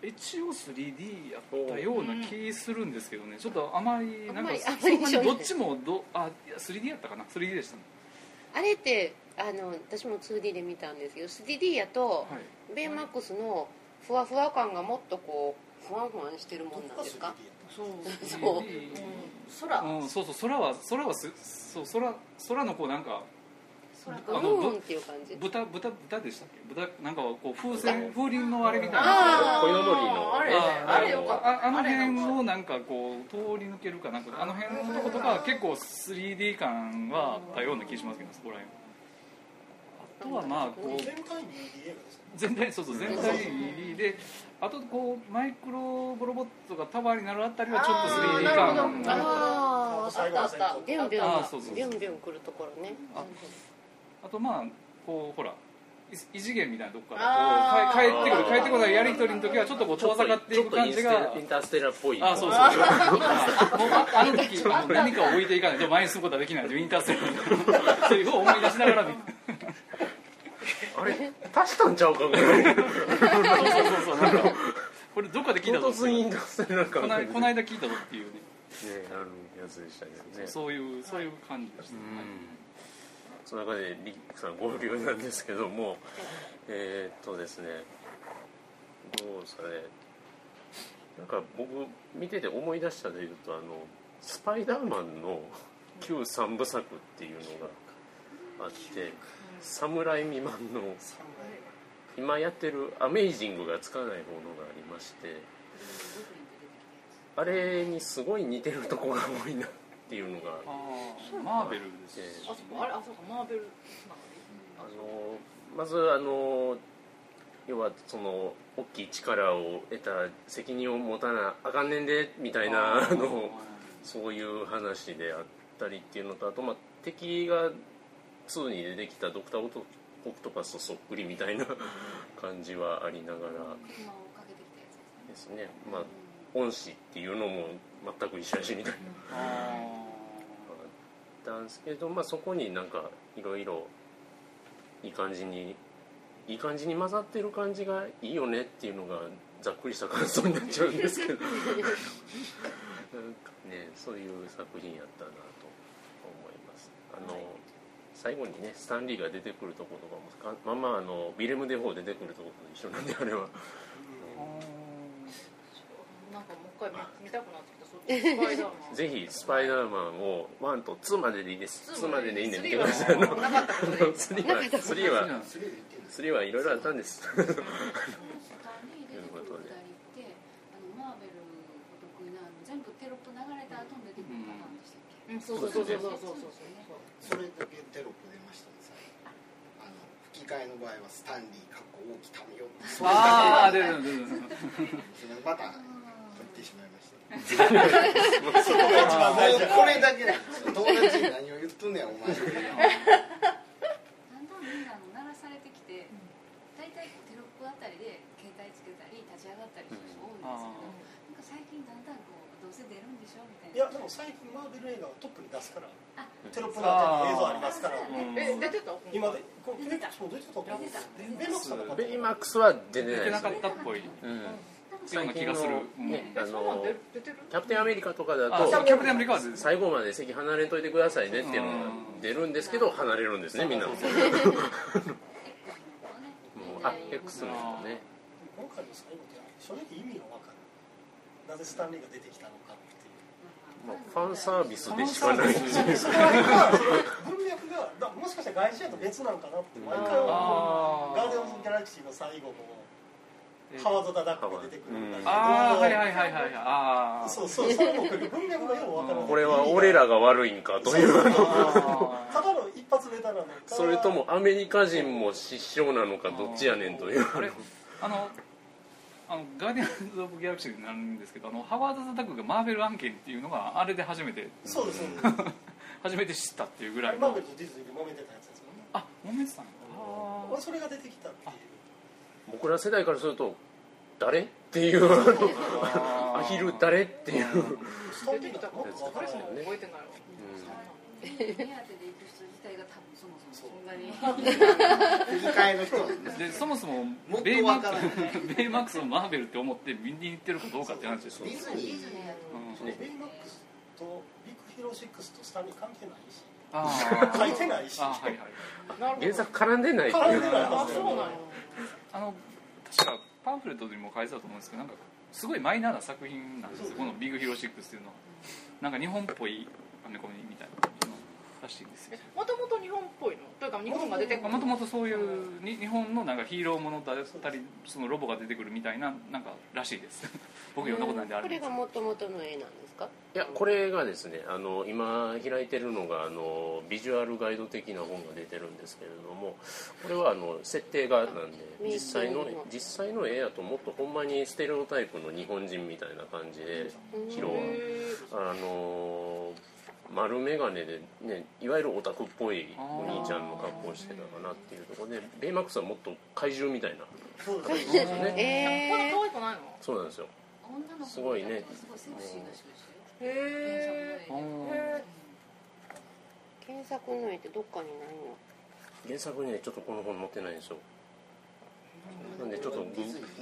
[SPEAKER 7] 一応 3D やったような気するんですけどね。ちょっとあまりなんかどっちもどあいや 3D やったかな。3D でしたね
[SPEAKER 3] あれってあの私も 2D で見たんですけど 3D やと、
[SPEAKER 7] はい。
[SPEAKER 3] ベイマックスのふわふわ感がもっとこうふわふわしてるもんなんですか？
[SPEAKER 2] そう。
[SPEAKER 3] そう。
[SPEAKER 7] 3D
[SPEAKER 2] 空
[SPEAKER 7] うん、そうそう。空は空はすそう空空のこうなんか
[SPEAKER 2] 空
[SPEAKER 7] あの
[SPEAKER 3] うんっていう感じ。
[SPEAKER 7] 豚豚豚でしたっけ？豚なんかこう風船風鈴のあれみたいな。
[SPEAKER 2] あー
[SPEAKER 1] 小のぼりの。
[SPEAKER 2] あれ
[SPEAKER 7] あ
[SPEAKER 2] あれよかった。
[SPEAKER 7] ああの辺
[SPEAKER 2] あれなんか
[SPEAKER 7] をなんかこう通り抜けるかなんかあの辺のとことか結構 3D 感はあったような気しますけどそこら辺。あとはまあこう
[SPEAKER 5] 全体に 2D 映画ですね
[SPEAKER 7] 全体そうそう全体 2D であとこうマイクロロボットが束になるあたりはちょっと 3D
[SPEAKER 2] あーなるほど。
[SPEAKER 7] 感が
[SPEAKER 3] あ
[SPEAKER 2] ったあった。
[SPEAKER 3] ビュンビュン
[SPEAKER 7] あーそうそうそう。
[SPEAKER 3] ビュンビュン来るところね。
[SPEAKER 7] ああとまあこうほらい異次元みたいなとこからこうか帰ってくる帰ってこないやり取りの時はちょっとこう遠ざかっていく感じが
[SPEAKER 1] インターステラーっぽい
[SPEAKER 7] あそうそうああの時何かを置いていかないと前に進むことはできないというインターセルのセリフを思い出しながら見て
[SPEAKER 1] あれ足したんちゃうかぐらい
[SPEAKER 7] そうそうそうかこれどっかで聞いたぞこの間聞いたぞっていうね
[SPEAKER 1] あるやつでしたけどね
[SPEAKER 7] そういうそういう感じでした、
[SPEAKER 1] うんその中でリックさん合流なんですけどもえーっとですねどうですかねなんか僕見てて思い出したでいうとあのスパイダーマンの旧三部作っていうのがあって侍未満の今やってる「アメイジング」がつかないものがありましてあれにすごい似てるとこが多いな。っていうのが
[SPEAKER 7] あー。マーベルです
[SPEAKER 1] え
[SPEAKER 2] あそこあれあそうかマーベル
[SPEAKER 1] あのまずあの要はその大きい力を得た責任を持たなあかんねんでみたいなあのそういう話であったりっていうのとあと、まあ、敵が2に出てきたドクターオトオクトパスとそっくりみたいな感じはありながら。
[SPEAKER 6] ですね。
[SPEAKER 1] まあ恩師っていうのも全く一緒やしみたいな。
[SPEAKER 7] あ
[SPEAKER 1] あったんですけど、まあ、そこになんかいろいろいい感じにいい感じに混ざってる感じがいいよねっていうのがざっくりした感想になっちゃうんですけど。なんかねそういう作品やったなと思います。あの、最後にねスタンリーが出てくるところとかもかまあまああのウィレム・デフォー出てくるところと一緒なんであれは。
[SPEAKER 2] なんかもう一回見見たくなっ
[SPEAKER 1] ぜひスパイダーマンを1と2まででいいです2まで。でいいんで見て
[SPEAKER 2] スリーは
[SPEAKER 1] くださいあの
[SPEAKER 2] もうなかったことでいい
[SPEAKER 1] 3は。3は
[SPEAKER 4] それで言ってるんです
[SPEAKER 1] 3はいろいろあったんです。
[SPEAKER 6] スタンリー出てくる二人ってあのマーベルお得意なあの全部テロップ流れた後に出てくるパターンでしたっけ、
[SPEAKER 2] うんそうそうそうそうそうそうそう
[SPEAKER 4] それだけテロップ出ましたあの吹き替えの場合はスタンリーかっこ大きたみよ
[SPEAKER 7] ああ出る出る出る
[SPEAKER 4] また取ってしまいました
[SPEAKER 5] そこが一番大事
[SPEAKER 4] これだけ友達に何を言っとんねやお前
[SPEAKER 6] だんだんみんなの鳴らされてきて大体テロップあたりで携帯つけたり立ち上がったりする人多いんですけど、なんか最近だんだんこうどうせ出るんでしょみたいな
[SPEAKER 5] いやでも最近マーベル映画をトップに出すからテロップの後に映像ありますから
[SPEAKER 2] え出てた
[SPEAKER 5] 今でこうベイマックスも出てたと思うんですベイマックス
[SPEAKER 1] は出て
[SPEAKER 7] なかったっぽい
[SPEAKER 1] うん
[SPEAKER 7] ような気がする。
[SPEAKER 1] ね。あのキャプテンアメリカとかだ
[SPEAKER 7] あ
[SPEAKER 1] と
[SPEAKER 7] キャプテンアメリカは出て
[SPEAKER 1] 最後まで席離れんといてくださいねっていうのが出るんですけど離れるんですねみんなも。う
[SPEAKER 6] X の方ね
[SPEAKER 1] あ X の人ね。
[SPEAKER 5] 今回の最後って正直意味が分かるなぜス。タンリーが出てきたのかっていう
[SPEAKER 1] まあファンサービス。でしかない
[SPEAKER 5] 文脈がだもしかしたら外人と別なんかなって毎回思う
[SPEAKER 7] あ
[SPEAKER 5] ガーディアンズ・ギャラクシーの最後もハワード・ダダックが出てくるんだ。けど
[SPEAKER 7] ああはいはいはいはいああ
[SPEAKER 5] そうそうそれも文脈がよう分からない。
[SPEAKER 1] これは俺らが悪いんかという。
[SPEAKER 7] あ
[SPEAKER 5] ただの一発ネタなのか。
[SPEAKER 1] それともアメリカ人も失笑なのかどっちやねんという。
[SPEAKER 7] あれあのあのガーディアンズ・オブ・ギャラクシーになるんですけどあのハワード・ザ・タックがマーベル案件っていうのがあれで初めて。
[SPEAKER 5] そうです。
[SPEAKER 7] 初めて知ったっていうぐらいの。
[SPEAKER 5] マーベルとディズニーで揉めてたやつですもんね。
[SPEAKER 7] あ揉めてたの。あ
[SPEAKER 5] 俺それが出てきたっていう
[SPEAKER 1] 僕ら世代からすると誰？っていう アヒル誰？っていう。
[SPEAKER 5] スタン
[SPEAKER 2] 出てきたか
[SPEAKER 5] 分か
[SPEAKER 2] 彼氏
[SPEAKER 5] らない
[SPEAKER 2] も覚えてないわ
[SPEAKER 6] 目当てで行く人自体が多分そもそもそんなに。
[SPEAKER 4] 吹き替えの人なんで
[SPEAKER 7] そもそも
[SPEAKER 4] もっと
[SPEAKER 7] ベイマックスベイマックスをマーベルって思って見に行ってるかどうかって話ですよ
[SPEAKER 4] ディズニー
[SPEAKER 7] う。ん。
[SPEAKER 5] ベイマックスとビッグヒーロー6とスタンリー関係ないし。
[SPEAKER 7] あ
[SPEAKER 5] 書いてないし。
[SPEAKER 7] あはいはい。
[SPEAKER 1] 原作絡んでないっていう。
[SPEAKER 5] 絡んでない
[SPEAKER 2] あそうなんや
[SPEAKER 7] あの確かパンフレットにも書いてたと思うんですけどなんかすごいマイナーな作品なんですよ。この「ビッグヒーロー6」っていうのは。なんか日本っぽいアメコミみたいな。のらしいんですよ。
[SPEAKER 2] もともと日本っぽいの？というか日本が出てくる。
[SPEAKER 7] もともとそういうに日本のなんかヒーローものだったりそのロボが出てくるみたいななんからしいです。僕読んだことないんであ
[SPEAKER 3] これ
[SPEAKER 7] れです
[SPEAKER 3] がもともとの絵なんですか？
[SPEAKER 1] いやこれがですねあの今開いてるのがあのビジュアルガイド的な本が出てるんですけれどもこれはあの設定がなんで実際の実際の絵やともっとほんまにステレオタイプの日本人みたいな感じでヒロは。あの丸眼鏡でねいわゆるオタクっぽいお兄ちゃんの格好をしてたかなっていうところでベイマックスはもっと怪獣みたいな形ですよね。
[SPEAKER 3] え
[SPEAKER 2] こんな可愛くないの
[SPEAKER 1] そうなんですよ。
[SPEAKER 6] 女の子
[SPEAKER 1] すごいね。
[SPEAKER 6] すごいセクシーな人でしたよ
[SPEAKER 2] へえ
[SPEAKER 3] ー、原作の絵ってどっかにないの？
[SPEAKER 1] 原作にねちょっとこの本載ってないんですよ。なんでちょっとグ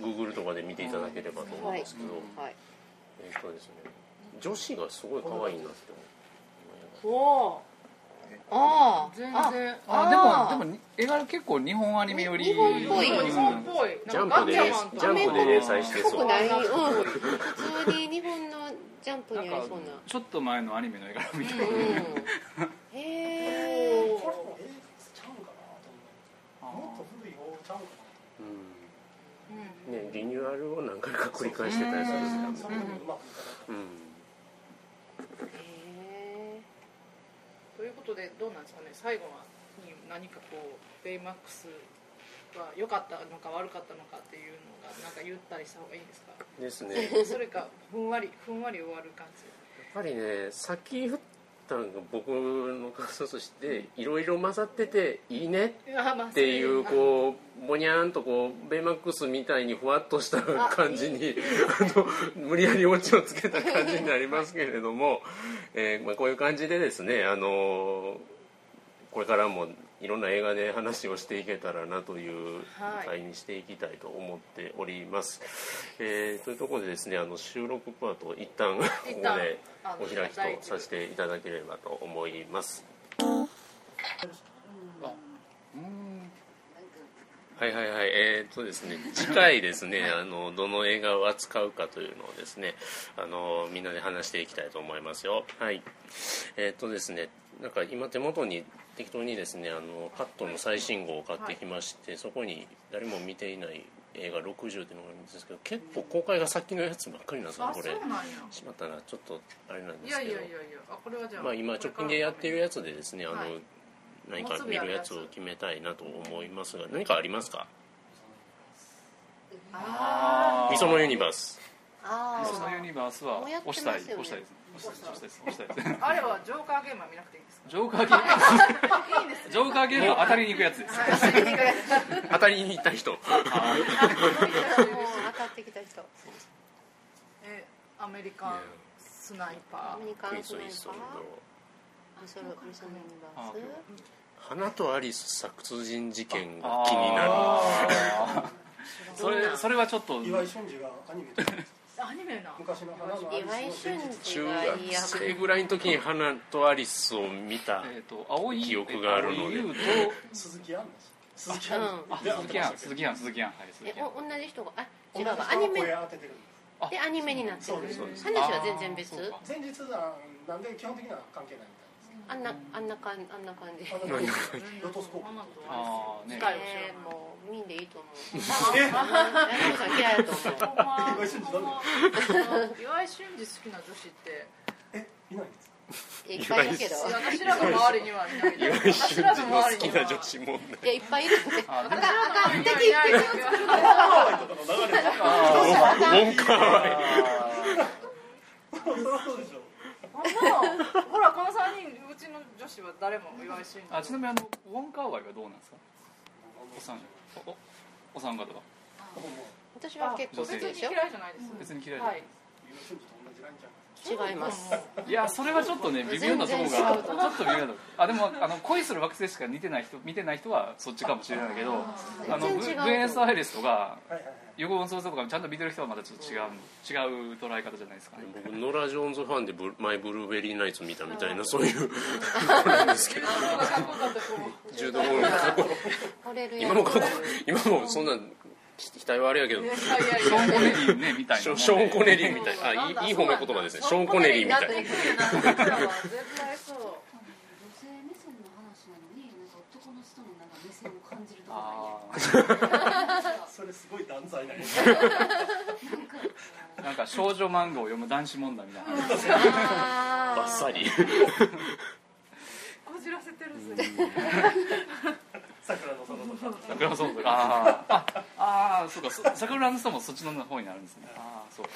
[SPEAKER 1] グーグルとかで見ていただければと思うんですけど、
[SPEAKER 3] はい。
[SPEAKER 1] えっとですね。女子がすごい可愛いなって思う
[SPEAKER 2] おお
[SPEAKER 3] ああ
[SPEAKER 2] 全
[SPEAKER 3] あ
[SPEAKER 2] 然
[SPEAKER 3] あ
[SPEAKER 7] でもでも絵柄結構日本アニメより
[SPEAKER 3] 日本っぽい。
[SPEAKER 7] うん
[SPEAKER 2] 日本っぽい。
[SPEAKER 1] ジャンプでジャンプで連載してそう。
[SPEAKER 3] ない、うん、普通に日本のジャンプにありそうな。
[SPEAKER 7] ちょっと前のアニメの絵柄みたいな、
[SPEAKER 3] う。ん。へえ
[SPEAKER 5] これもえちゃうん。かなともっと古い方ちゃうんか
[SPEAKER 1] うんねリニューアルを何回か繰り返してたりするん。
[SPEAKER 5] な
[SPEAKER 1] ですよ
[SPEAKER 5] それでもうまくいかな
[SPEAKER 1] うん
[SPEAKER 5] い
[SPEAKER 3] へえ
[SPEAKER 2] ということでどうなんですかね？最後に何かこうベイマックスは良かったのか悪かったのかっていうのがなんか言ったりした方がいいんですか？
[SPEAKER 1] ですね。
[SPEAKER 2] それかふんわりふんわり終わる感じ。
[SPEAKER 1] やっぱりねさっき言っ僕の感想としていろいろ混ざってていいねっていうこうぼにゃーんとこうベイマックスみたいにふわっとした感じにあの無理やりオチをつけた感じになりますけれども、えーまあ、こういう感じでですねあのこれからもいろんな映画で話をしていけたらなという
[SPEAKER 2] はい。
[SPEAKER 1] 回にしていきたいと思っております。えーというところでですねあの収録パートを一旦ここでお開きとさせていただければと思います。はいはいはい。えー、とですね次回ですねあのどの映画を扱うかというのをですねあのみんなで話していきたいと思いますよ。はい。えっ、とですねなんか今手元に適当にですねあのカットの最新号を買ってきまして、そこに誰も見ていない映画60っていうのがあるんですけど結構公開が先のやつばっかりなんですよ
[SPEAKER 2] あ
[SPEAKER 1] これ
[SPEAKER 2] そうなんや。
[SPEAKER 1] しまったなちょっとあれなんですけど。
[SPEAKER 2] やいやいやあこれはじゃあ
[SPEAKER 1] まあ、今直近でやっているやつでですねあの、
[SPEAKER 2] はい
[SPEAKER 1] 何か見るやつを決めたいなと思いますが何かありますか？
[SPEAKER 2] あ「
[SPEAKER 1] みそのユニバース。
[SPEAKER 3] あ
[SPEAKER 7] そのユニバースは押したい押したいです押
[SPEAKER 2] あれはジョーカーゲームは見なくていいんですか？
[SPEAKER 7] ジョーカーゲーム？ジョーカーゲームは当たりに行くやつです。
[SPEAKER 1] 当たりに行った人。
[SPEAKER 3] 当たってきた人。
[SPEAKER 2] えアメリカンスナイパ
[SPEAKER 3] アメリカンスナイパー。それ
[SPEAKER 1] 花とアリス殺人事件が気になる
[SPEAKER 7] それそれはちょっと
[SPEAKER 5] 岩井俊二がアニメ
[SPEAKER 2] アニメな。
[SPEAKER 5] 昔の花のアリ
[SPEAKER 3] 岩井
[SPEAKER 5] スの
[SPEAKER 3] 俊
[SPEAKER 1] 中学生ぐらいの時に花とアリスを見た
[SPEAKER 7] えっと青い
[SPEAKER 1] 記憶があるので。
[SPEAKER 7] 青い優と
[SPEAKER 5] 鈴木杏。鈴木
[SPEAKER 3] うん。
[SPEAKER 5] 杏
[SPEAKER 7] あ鈴木杏。鈴木杏鈴木杏。はい鈴
[SPEAKER 3] え
[SPEAKER 7] 木杏。
[SPEAKER 3] お同じ人があ違
[SPEAKER 5] 違う
[SPEAKER 3] アニメ。
[SPEAKER 5] で
[SPEAKER 3] アニメになってる。
[SPEAKER 5] そうです。そうです。
[SPEAKER 3] 話は全然別？
[SPEAKER 5] 前日談なんで基本的には関係ない。み
[SPEAKER 3] あんなあんなかんあんな感じ。
[SPEAKER 5] あのロトスコープ。
[SPEAKER 2] 花と
[SPEAKER 7] あーね。
[SPEAKER 3] え？ーもう見んでいいと思う。
[SPEAKER 5] え
[SPEAKER 3] いだと思う
[SPEAKER 2] ほんま
[SPEAKER 5] 岩井俊二
[SPEAKER 2] 岩井俊二好きな女子って。
[SPEAKER 5] えいないんですか？
[SPEAKER 3] いっぱいいるけど。
[SPEAKER 2] 私らの周りにはいない。
[SPEAKER 1] 岩井
[SPEAKER 2] 私
[SPEAKER 1] 俊二の好きな女子も
[SPEAKER 3] いやいっぱいいる。って
[SPEAKER 7] あでも
[SPEAKER 2] 私らの周りにはいない。で。すよ
[SPEAKER 1] ウォンカーワイ
[SPEAKER 5] そりゃそうで。しょ
[SPEAKER 2] ほんまほらこの3人うちの女子は誰も岩井俊二
[SPEAKER 7] あちなみにあのウォンカーワイはどうなんですか？お三おおお三方は？
[SPEAKER 3] 私は結構好き
[SPEAKER 2] 別に
[SPEAKER 3] でしょ？
[SPEAKER 2] 嫌いじゃないです。
[SPEAKER 7] 別に嫌い
[SPEAKER 5] じラインちゃう
[SPEAKER 3] 違います。
[SPEAKER 7] いやそれはちょっとね微妙なところがちょっと微妙なあでもあの恋する惑星しか見てない人見てない人はそっちかもしれないけどあのブエノスアイレスとか
[SPEAKER 5] はいはいはい
[SPEAKER 7] 横音操作とかちゃんと見てる人はまたちょっと違う違う捉え方じゃないですかね。
[SPEAKER 1] 僕ノラ・ジョーンズファンでブマイ・ブルーベリー・ナイツ見たみたいなそういうなんですけど。柔道の過去今も過去今もそんな期待はあれやけど。
[SPEAKER 7] ショーン・コネ
[SPEAKER 2] や
[SPEAKER 7] リーねみたいな
[SPEAKER 1] ショショーン・コネリーみたい。あいいいい褒め言葉ですね。ショーン・コネリーみたい。な
[SPEAKER 2] 絶対そう
[SPEAKER 6] 女性目線の話なのになんか男の人のなんか目線を感じるとこがい。い
[SPEAKER 7] あ
[SPEAKER 5] それすごい断罪な
[SPEAKER 7] ー なんか少女漫画を読む男子問題みたいな
[SPEAKER 1] バッサリ。
[SPEAKER 2] こじらせてるぜ。
[SPEAKER 5] 桜の園とか。
[SPEAKER 7] 桜の園とか。あー。ああーそうか。そ桜の園もそっちの方になるんですね。ああそう。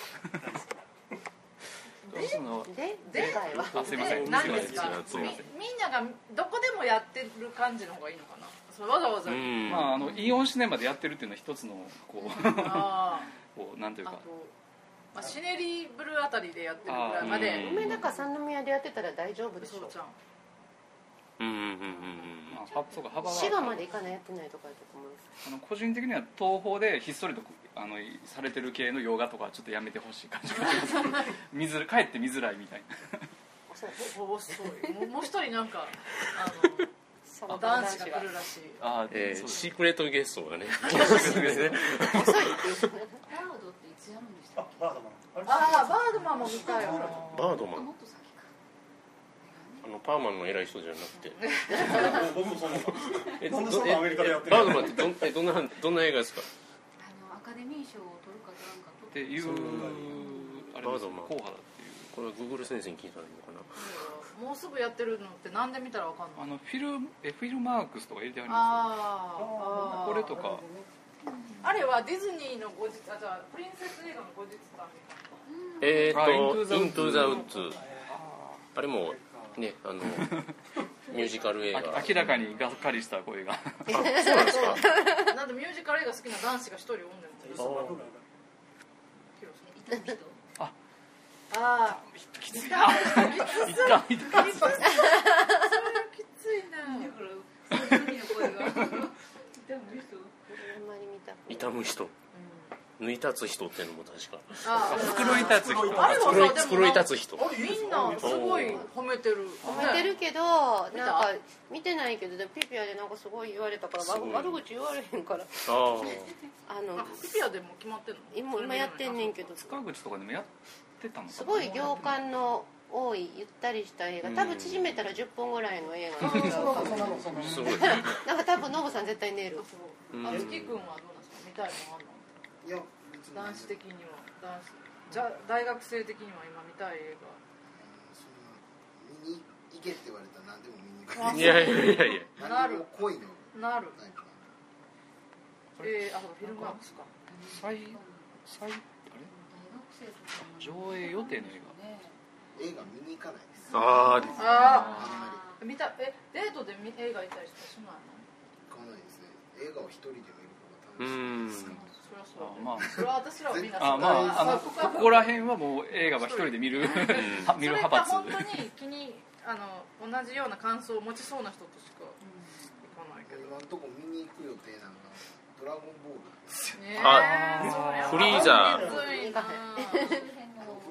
[SPEAKER 3] ででかいわ
[SPEAKER 7] あすいません。
[SPEAKER 2] え何ですか？みんながどこでもやってる感じの方がいいのかな？そうわざわざ
[SPEAKER 1] うん。
[SPEAKER 7] まああのイオンシネマでやってるっていうのは一つのこう
[SPEAKER 2] あ
[SPEAKER 7] こうなんていうか。
[SPEAKER 2] ーあと、まあ、シネリブルーあたりでやってるぐらいま
[SPEAKER 1] あー
[SPEAKER 2] で。
[SPEAKER 1] うん。
[SPEAKER 3] 梅田か三宮でやってたら大丈夫でしょ。
[SPEAKER 2] そうちゃん
[SPEAKER 1] うんうんうんうん
[SPEAKER 7] まあ、はそうか幅は
[SPEAKER 3] 滋賀まで行かないやってないとかいうとこも
[SPEAKER 7] あの個人的には東宝でひっそりとあのされてる系の洋画とかはちょっとやめてほしい感じがします。見づらかえって見づらいみたいな。
[SPEAKER 3] お
[SPEAKER 2] ほぼストーリーもうもう一人なんかあ
[SPEAKER 3] そう
[SPEAKER 2] の男子が来るらしい。
[SPEAKER 7] あ
[SPEAKER 1] えーシークレットゲストがね。
[SPEAKER 3] 遅いっていう
[SPEAKER 6] バードっていつやるんでした
[SPEAKER 5] あバードマンあ
[SPEAKER 2] バードマンも見たよ
[SPEAKER 6] あ
[SPEAKER 1] バードマン。
[SPEAKER 6] もっと先か
[SPEAKER 1] あのパーマンの偉い人じゃなくて。
[SPEAKER 5] 僕もそう思った。んです
[SPEAKER 1] え
[SPEAKER 5] なんでそんなアメリカでやってる。
[SPEAKER 1] バードマンってどんえどんなどんな映画ですか？
[SPEAKER 6] あのアカデミー賞を取るか取らんか。
[SPEAKER 7] っ
[SPEAKER 6] て
[SPEAKER 7] いうあれ
[SPEAKER 1] バードマン。
[SPEAKER 7] 硬派だっていう。
[SPEAKER 1] これはグーグル先生に聞いたらいいのかな
[SPEAKER 2] もうすぐやってるのってなんで見たらわかんない
[SPEAKER 7] あのフィルえフィルマークスとか入れてありま
[SPEAKER 2] あー。あー。
[SPEAKER 7] これとか
[SPEAKER 2] あれはディズニーの後日あじゃあプリンセス映画の後日談みたい
[SPEAKER 1] えっと「
[SPEAKER 7] イントゥ
[SPEAKER 1] ザ・ウッ
[SPEAKER 7] ウ
[SPEAKER 1] ズ」あれもねあの ミュージカル映画。
[SPEAKER 7] あ明らかにがっかりした声が。
[SPEAKER 1] そうなんですか？
[SPEAKER 2] ななんでミュージカル映画好きな男子が一人おんねん
[SPEAKER 5] 嘘ばっかり
[SPEAKER 6] 痛む人？
[SPEAKER 2] ああ
[SPEAKER 7] きつい。な
[SPEAKER 2] きつい。
[SPEAKER 7] 痛い痛い。
[SPEAKER 2] それきつい。な
[SPEAKER 6] だからその時の声が痛む人。
[SPEAKER 3] あんまり見た
[SPEAKER 1] 痛む人。縫い立つ人。っていうのも確か
[SPEAKER 7] 袋に立つ人。
[SPEAKER 1] 袋に立つ人。
[SPEAKER 2] みんなすごい褒めてる
[SPEAKER 3] 褒めてるけどなんか見てないけどでもピピアでなんかすごい言われたから悪口言われへんから
[SPEAKER 1] ああ
[SPEAKER 3] の
[SPEAKER 2] あピピアでも決まってんの
[SPEAKER 3] 今今やってんねんけど
[SPEAKER 7] 塚口とかでもやってたの
[SPEAKER 3] すごい行間の多いゆったりした映画。多分縮めたら10本ぐらいの映画。なんち
[SPEAKER 1] すごい
[SPEAKER 3] なんか多分ノブさん絶対寝る。
[SPEAKER 1] うん。
[SPEAKER 2] あつきくんはどうなんですか？見たいのあんの
[SPEAKER 4] いや
[SPEAKER 2] 男子的には。男子じゃ大学生的には今見たい映
[SPEAKER 4] そんな見に行けって言われたら何でも見に行く。
[SPEAKER 2] あ
[SPEAKER 1] いやいやいや。いや
[SPEAKER 2] なる。
[SPEAKER 4] 恋の
[SPEAKER 2] 画なる。えー、あフィルマークスか。
[SPEAKER 7] 再再あれ？上映予定の映
[SPEAKER 4] 映画見に行かないです。
[SPEAKER 1] あ
[SPEAKER 2] あ
[SPEAKER 4] あんま
[SPEAKER 2] あ見たえデートでみ映画行ったりしたしないの？
[SPEAKER 4] り行かないですね。映画を一人で見るが楽しい
[SPEAKER 1] ん
[SPEAKER 4] です。から
[SPEAKER 2] そりゃそう
[SPEAKER 7] あまあ。
[SPEAKER 2] それは私らはみんな
[SPEAKER 7] あまああの
[SPEAKER 2] そこは
[SPEAKER 7] ここら辺はもう映画は一人で見る 見る派閥
[SPEAKER 2] それか本当に気にあの同じような感想を持ちそうな人としか行かないけど。
[SPEAKER 4] 今のとこ見に行く予定なのが「ドラゴンボール」
[SPEAKER 1] あフリーザー。
[SPEAKER 4] フ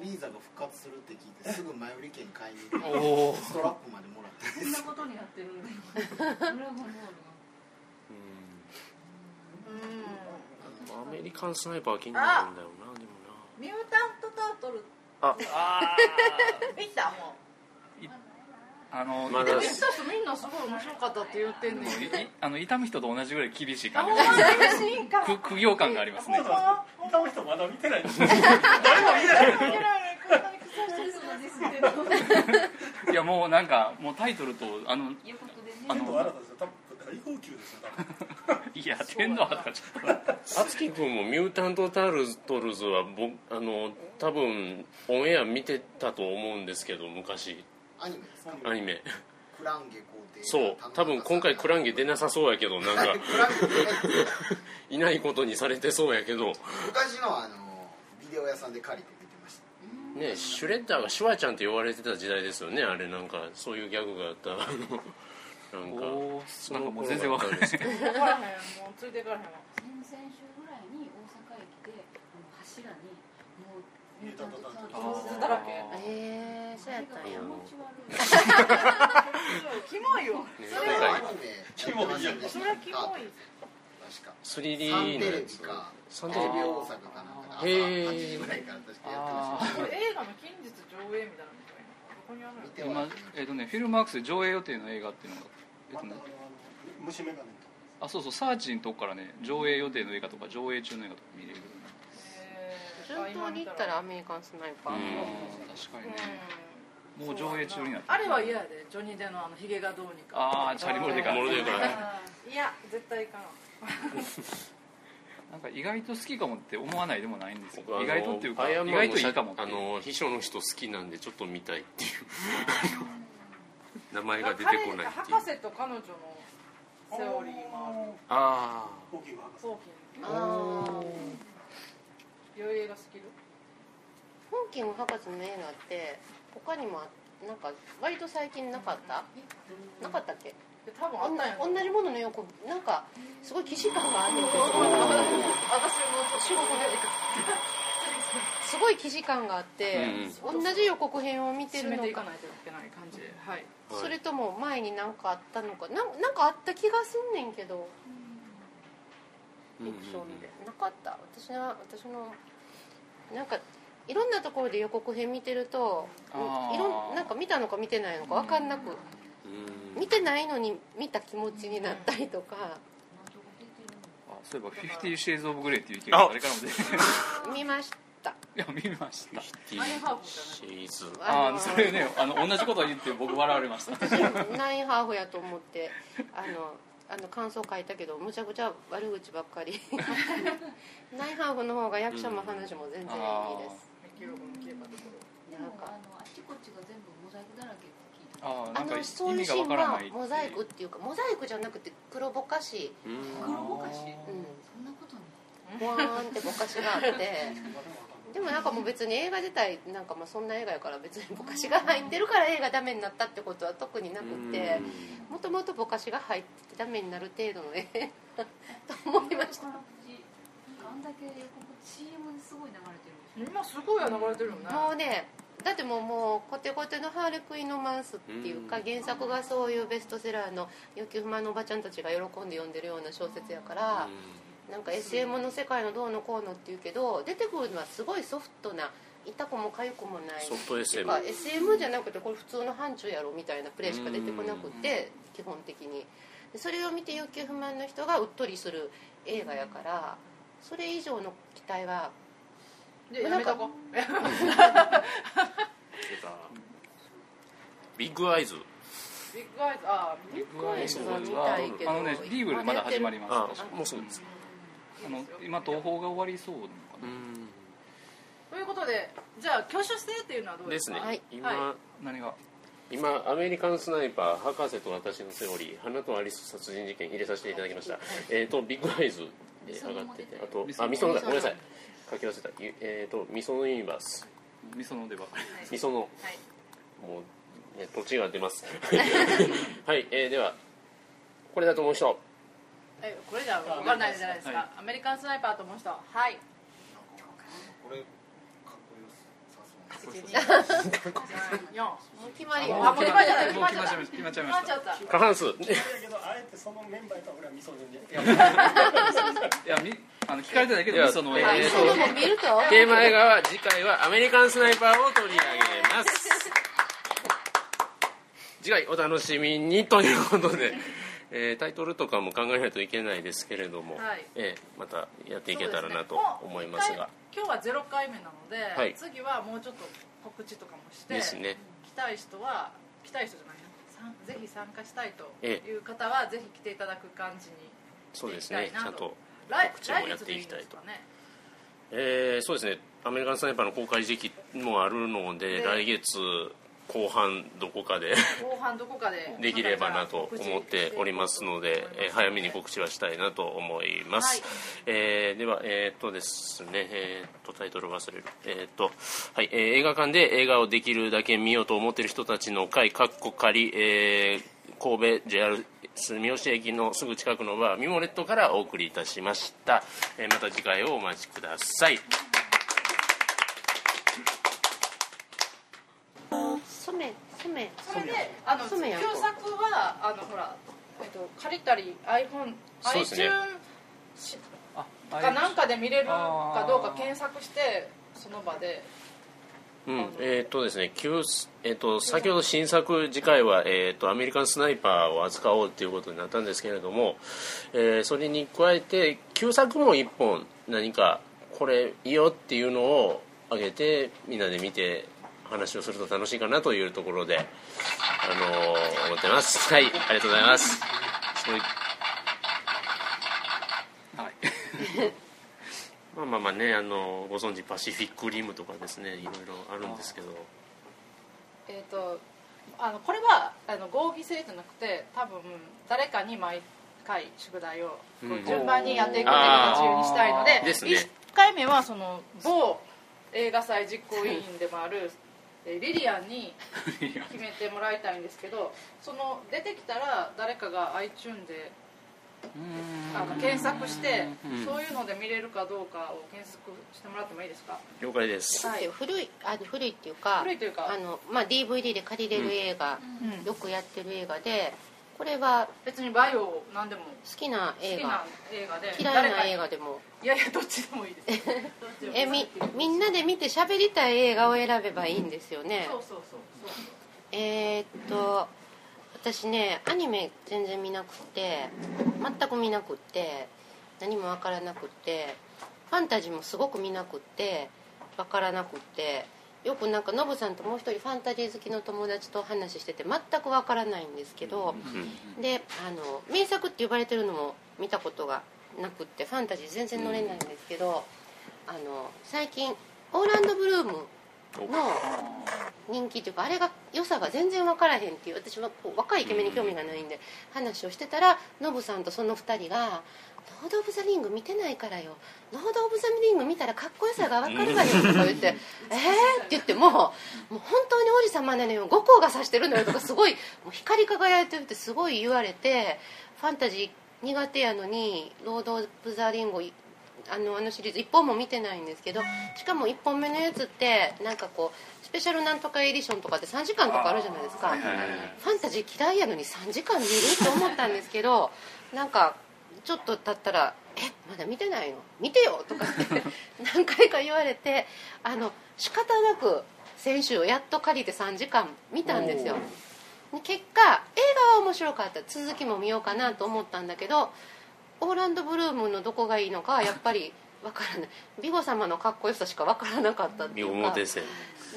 [SPEAKER 4] リーザが復活するって聞いてすぐ前売り券買いに行って
[SPEAKER 7] おお
[SPEAKER 4] ストラップまでもらって
[SPEAKER 6] そんなことになってるんだよドラゴンボールが
[SPEAKER 2] うん
[SPEAKER 1] アメリカンスナイパーは気になるんだよな。でも
[SPEAKER 2] ミュータント・タートル
[SPEAKER 1] な。
[SPEAKER 7] あ。
[SPEAKER 2] 見たも
[SPEAKER 7] ーあの
[SPEAKER 1] まだ。
[SPEAKER 2] うでも見た人みんなすごい面白かったって言ってんねん。
[SPEAKER 7] あの痛む人と同じぐらい厳しい感じ。苦行感がありますね。
[SPEAKER 5] 他の人まだ見てないです誰も見てない
[SPEAKER 7] いやもうなんかもうタイトルとあのあの
[SPEAKER 5] あなたですよ多分大号泣ですよ多分
[SPEAKER 7] いや天皇とかちょっと
[SPEAKER 1] あつき君も「ミュータント・タートルズは」僕あの多分オンエア見てたと思うんですけど昔
[SPEAKER 4] アニメですか？
[SPEAKER 1] アニメ。
[SPEAKER 4] クランゲ皇帝
[SPEAKER 1] そう。多分今回クランゲ出なさそうやけどなんか。
[SPEAKER 4] い。
[SPEAKER 1] いないことにされてそうやけど。
[SPEAKER 4] 昔のあのビデオ屋さんで借りて見てました。
[SPEAKER 1] ねシュレッダーがシュワちゃんって呼ばれてた時代ですよね。あれなんかそういうギャグがあった。あのなんかその頃
[SPEAKER 7] 全然わかんない
[SPEAKER 1] だったんですけど。
[SPEAKER 2] 分からへんもうついていかれへんわ。
[SPEAKER 6] 先々週ぐらいに大阪駅で柱にもう
[SPEAKER 2] だらけ
[SPEAKER 3] えー、そうやったんや。
[SPEAKER 6] 気持ち悪い
[SPEAKER 2] キモいよ。
[SPEAKER 1] ね
[SPEAKER 2] それは
[SPEAKER 5] キモい。
[SPEAKER 2] それはキモい
[SPEAKER 4] 確か。
[SPEAKER 1] 3D
[SPEAKER 4] サンテレ
[SPEAKER 1] のやつ
[SPEAKER 4] ビ。か
[SPEAKER 1] サンテレビ
[SPEAKER 4] 大阪かな。んかで朝
[SPEAKER 1] へー。
[SPEAKER 4] 8時ぐらいから確かやってました
[SPEAKER 2] これ映画の近日上映みたいな
[SPEAKER 7] 今えっ、とねフィルマークスで上映予定の映画っていうのがえっ、とね
[SPEAKER 5] 虫眼鏡と
[SPEAKER 7] あそうそう。サーチのとこからね上映予定の映画とか上映中の映画とか見れる
[SPEAKER 3] 順当に言ったらアメリカンスナイパー、
[SPEAKER 1] うん
[SPEAKER 7] 確かに
[SPEAKER 2] うん
[SPEAKER 7] ねもう上映中になって
[SPEAKER 2] あれは嫌やで。ジョニー・デのあのヒゲがどうにか。
[SPEAKER 7] ああチャリモルデカ。
[SPEAKER 1] モルデカ。
[SPEAKER 2] いや絶対いかん。
[SPEAKER 7] なんか意外と好きかもって思わないでもないんですよ。意外とっていうか意外といいかもって
[SPEAKER 1] あの秘書の人好きなんでちょっと見たいっていう。名前が出てこないっていう。
[SPEAKER 2] 博士と彼女のセオリーも
[SPEAKER 1] あ
[SPEAKER 5] 大きい博士
[SPEAKER 2] 早期に
[SPEAKER 3] あ
[SPEAKER 2] 良い映画好きる？
[SPEAKER 3] ホーキング博士の映画って他にもあなんか割と最近なかった？なかったっけ？
[SPEAKER 2] で多分あったんやろ
[SPEAKER 3] 同じものの横なんかすごい既視感があるけど
[SPEAKER 2] 私もちょっと
[SPEAKER 3] 仕事で仕すごい既視感があって、同じ予告編を見てるのか。
[SPEAKER 2] かないといけない感じ。ではい。
[SPEAKER 1] はい。
[SPEAKER 3] それとも前に何かあったのか。なんなんかあった気がすんねんけど。フィクションで。なかった。私は私のなんかいろんなところで予告編見てるといろんなんか見たのか見てないのか分かんなく
[SPEAKER 1] うん。
[SPEAKER 3] 見てないのに見た気持ちになったりとか。
[SPEAKER 7] あそういえば「フィフティ・シェイズ・オブ・グレイ」っていう意見があ。れからも出て
[SPEAKER 3] 見ました。
[SPEAKER 7] いや見ました。
[SPEAKER 1] シーズン
[SPEAKER 7] ああそれねあの同じこと言って僕笑われました。
[SPEAKER 3] ナインハーフやと思ってあのあの感想書いたけどむちゃくちゃ悪口ばっかり。ナインハーフの方が役者も話も全然いいです、
[SPEAKER 2] 記録のとこ
[SPEAKER 6] でもあのあっちこっちが全部モザイクだらけって聞いた。
[SPEAKER 7] ああ
[SPEAKER 3] のそういうシーンはモザイクっていうかモザイクじゃなくて黒ぼかし。
[SPEAKER 1] うん
[SPEAKER 6] 黒ぼかし？
[SPEAKER 3] うん。
[SPEAKER 6] そんなことに
[SPEAKER 3] ボワーンってぼかしがあって。でもなんかもう別に映画自体なんかまあそんな映画やから別にぼかしが入ってるから映画ダメになったってことは特になくってもともとぼかしが入っててダメになる程度の映画 と思いました。
[SPEAKER 6] あんだけ CM ですごい流れてる
[SPEAKER 2] 今すごい流れてるよね。
[SPEAKER 3] もうねだってもうもうコテコテのハーレクインのマンスっていうか
[SPEAKER 1] うん。
[SPEAKER 3] 原作がそういうベストセラーの欲求不満のおばちゃんたちが喜んで読んでるような小説やからなんか SM の世界のどうのこうのっていうけど出てくるのはすごいソフトな痛くも痒くもない
[SPEAKER 1] ソフト SM
[SPEAKER 3] SM じゃなくてこれ普通の範疇やろみたいなプレイしか出てこなくって基本的に。でそれを見て欲求不満の人がうっとりする映画やからそれ以上の期待は
[SPEAKER 2] でやめとこ
[SPEAKER 1] ビッグアイズ。
[SPEAKER 2] ビッグアイズあ
[SPEAKER 3] ビッグアイズは見たいけど
[SPEAKER 7] あのねリーブルまだ始まり
[SPEAKER 1] あ
[SPEAKER 7] ます
[SPEAKER 1] もうすぐです。
[SPEAKER 7] あの今東宝が終わりそうなのかな。
[SPEAKER 1] うん
[SPEAKER 2] ということでじゃあ挙手制っていうのはどうでか？
[SPEAKER 1] ですすね。
[SPEAKER 3] はい。
[SPEAKER 1] 今
[SPEAKER 2] は
[SPEAKER 7] 何が？
[SPEAKER 1] 今アメリカンスナイパー博士と私のセオリー花とアリス殺人事件入れさせていただきました。えっ、とビッグアイズで上がっててあとあみそのだ。ごめんなさい書き忘れた。ゆえっ、とみそのユニバース。
[SPEAKER 7] みそのでば
[SPEAKER 1] みその
[SPEAKER 2] はい。
[SPEAKER 1] もう、ね、土地が出ます。はい、えー、ではこれだと思う人。
[SPEAKER 2] えこれじゃ分かんないじゃないですか、
[SPEAKER 7] はい。
[SPEAKER 2] アメリカンスナイパーと思う人。はい。
[SPEAKER 4] これかっこよさそう
[SPEAKER 2] 4
[SPEAKER 3] もう決まり。
[SPEAKER 2] あもう決まりじゃない。
[SPEAKER 7] 決まっちゃいました決まっちゃいました。
[SPEAKER 2] 決まっちゃった
[SPEAKER 1] 過半数
[SPEAKER 5] だけどあえてそのメンバーとは俺は味噌汁で。
[SPEAKER 7] いやみあの聞かれてないけ
[SPEAKER 1] いや
[SPEAKER 7] どみその
[SPEAKER 1] えーテーマ映画は次回はアメリカンスナイパーを取り上げます。次回お楽しみにということで、えータイトルとかも考えないといけないですけれども、
[SPEAKER 2] はい。
[SPEAKER 1] えーまたやっていけたらなと思いますが。
[SPEAKER 2] 今日は0回目なので、
[SPEAKER 1] はい。
[SPEAKER 2] 次はもうちょっと告知とかもして
[SPEAKER 1] ですね。
[SPEAKER 2] 来たい人は来たい人じゃないなさんぜひ参加したいと
[SPEAKER 1] え
[SPEAKER 2] いう方はぜひ来ていただく感じに
[SPEAKER 1] そうですね。ちゃんと
[SPEAKER 2] 来
[SPEAKER 1] 告知もやっていきたいと。
[SPEAKER 2] い
[SPEAKER 1] えーそうですね。アメリカンスナイパーの公開時期もあるので
[SPEAKER 2] で
[SPEAKER 1] 来月後半どこかで
[SPEAKER 2] 後半どこかで
[SPEAKER 1] できればなと思っておりますので、えー早めに告知はしたいなと思います、
[SPEAKER 2] はい。
[SPEAKER 1] えーではえーっとですねえーっとタイトル忘れる。えーっとはい、えー映画館で映画をできるだけ見ようと思っている人たちの会かっこ仮、えー神戸 JR 住吉駅のすぐ近くのバーミモレットからお送りいたしました、えーまた次回をお待ちください
[SPEAKER 2] それであの旧作はあのほら、えっと、借りたり iPhone iTunes
[SPEAKER 7] あ
[SPEAKER 2] かなんかで見れるかどうか検索してその場で。
[SPEAKER 1] うん、えーっとですね、旧えーっと先ほど新作次回は、えーっとアメリカンスナイパーを扱おうということになったんですけれども、えーそれに加えて旧作も一本何かこれいいよっていうのをあげてみんなで見て話をすると楽しいかなというところで、あのー思ってます。はい。ありがとうございます。そうい
[SPEAKER 7] はい。
[SPEAKER 1] まあまあまあねあのご存知パシフィックリムとかですねいろいろあるんですけど。
[SPEAKER 2] えっ、とあのこれはあの合議制じゃなくて多分誰かに毎回宿題を順番にやっていくっていう形にしたいので
[SPEAKER 1] あー。ですね。
[SPEAKER 2] 1回目はその某映画祭実行委員でもあるえーリリアンに決めてもらいたいんですけどその出てきたら誰かが iTune であの検索して、
[SPEAKER 1] うん。
[SPEAKER 2] そういうので見れるかどうかを検索してもらってもいいですか？
[SPEAKER 1] 了解です。
[SPEAKER 2] はい。
[SPEAKER 3] 古いあの古いっていうか
[SPEAKER 2] 古いというか。
[SPEAKER 3] あの、まあ、DVD で借りれる映画、
[SPEAKER 2] うん。
[SPEAKER 3] よくやってる映画でこれは
[SPEAKER 2] 別にバイオなんでも。
[SPEAKER 3] 好きな映画。嫌いな映画でも。
[SPEAKER 2] いやいやどっちでもいいです。
[SPEAKER 3] えみみんなで見て喋りたい映画を選べばいいんですよね。
[SPEAKER 2] そうそうそうそう。
[SPEAKER 3] えーっと私ねアニメ全然見なくって全く見なくって何も分からなくってファンタジーもすごく見なくって分からなくってよくなんかノブさんともう一人ファンタジー好きの友達と話してて全く分からないんですけど、
[SPEAKER 1] うん
[SPEAKER 3] であの名作って呼ばれてるのも見たことがなくってファンタジー全然乗れないんですけど、あの最近オーランド・ブルームの人気というかあれが良さが全然分からへんっていう私はこう若いイケメンに興味がないんで話をしてたらノブさんとその2人が「ロード・オブ・ザ・リング見てないからよ。ロード・オブ・ザ・リング見たらかっこよさが分かるわよ」とか言って「えー?」って言ってももう本当に王子様なのよ後光が差してるのよとかすごいもう光り輝いてるってすごい言われてファンタジー苦手やのに「ロード・オブ・ザ・リング」あのあのシリーズ1本も見てないんですけどしかも1本目のやつってなんかこうスペシャルなんとかエディションとかって3時間とかあるじゃないですか。
[SPEAKER 1] はいはいはい
[SPEAKER 3] ファンタジー嫌いやのに3時間見る？と思ったんですけどなんかちょっと経ったら「えまだ見てないの？見てよ」とかって 何回か言われてあの仕方なく先週やっと借りて3時間見たんですよ。結果映画は面白かった。続きも見ようかなと思ったんだけどオーランド・ブルームのどこがいいのかやっぱりわからない。美穂様のかっこよさしかわからなかったって
[SPEAKER 1] 見
[SPEAKER 3] いうか。
[SPEAKER 1] 表線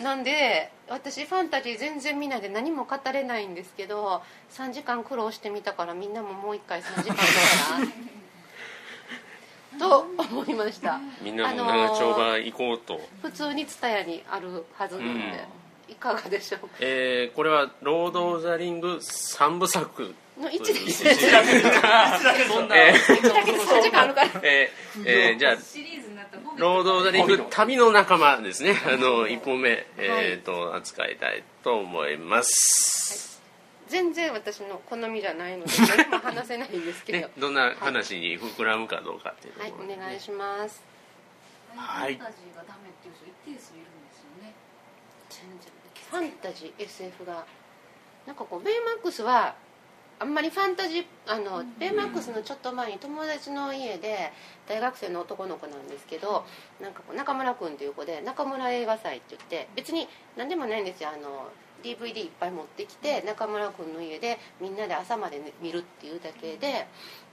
[SPEAKER 3] なんで私ファンタジー全然見ないで何も語れないんですけど3時間苦労してみたからみんなももう一回3時間かな と思いました。
[SPEAKER 1] みんなも長丁場行こうと、
[SPEAKER 3] 普通に蔦屋にあるはずなんで、いかがでしょうか？
[SPEAKER 1] えーこれは「ロード・オブ・ザ・リング」3部作。
[SPEAKER 3] の1で
[SPEAKER 1] 一
[SPEAKER 3] すね
[SPEAKER 7] そんな、
[SPEAKER 1] え
[SPEAKER 3] 3時間あるから。
[SPEAKER 1] えーえーじゃあ
[SPEAKER 6] シリーズになった「
[SPEAKER 1] ロード・オブ・ザ・リング」旅の仲間ですね。あの1本目、えーと扱いたいと思います、
[SPEAKER 3] 全然私の好みじゃないので 何も話せないんですけど。
[SPEAKER 1] ね、どんな話に膨らむかどうかっていうと
[SPEAKER 3] はい
[SPEAKER 1] ころ
[SPEAKER 3] お願いします。
[SPEAKER 1] はい。
[SPEAKER 6] ファンタジーがダメっていう人一定数いるんですよね。
[SPEAKER 3] 全然。ファンタジー SF が。なんかこうベイマックスはあんまりファンタジーあの、ベイマックスのちょっと前に友達の家で大学生の男の子なんですけどなんかこう中村君っていう子で中村映画祭って言って別に何でもないんですよ。あの DVD いっぱい持ってきて中村君の家でみんなで朝まで、ね、見るっていうだけで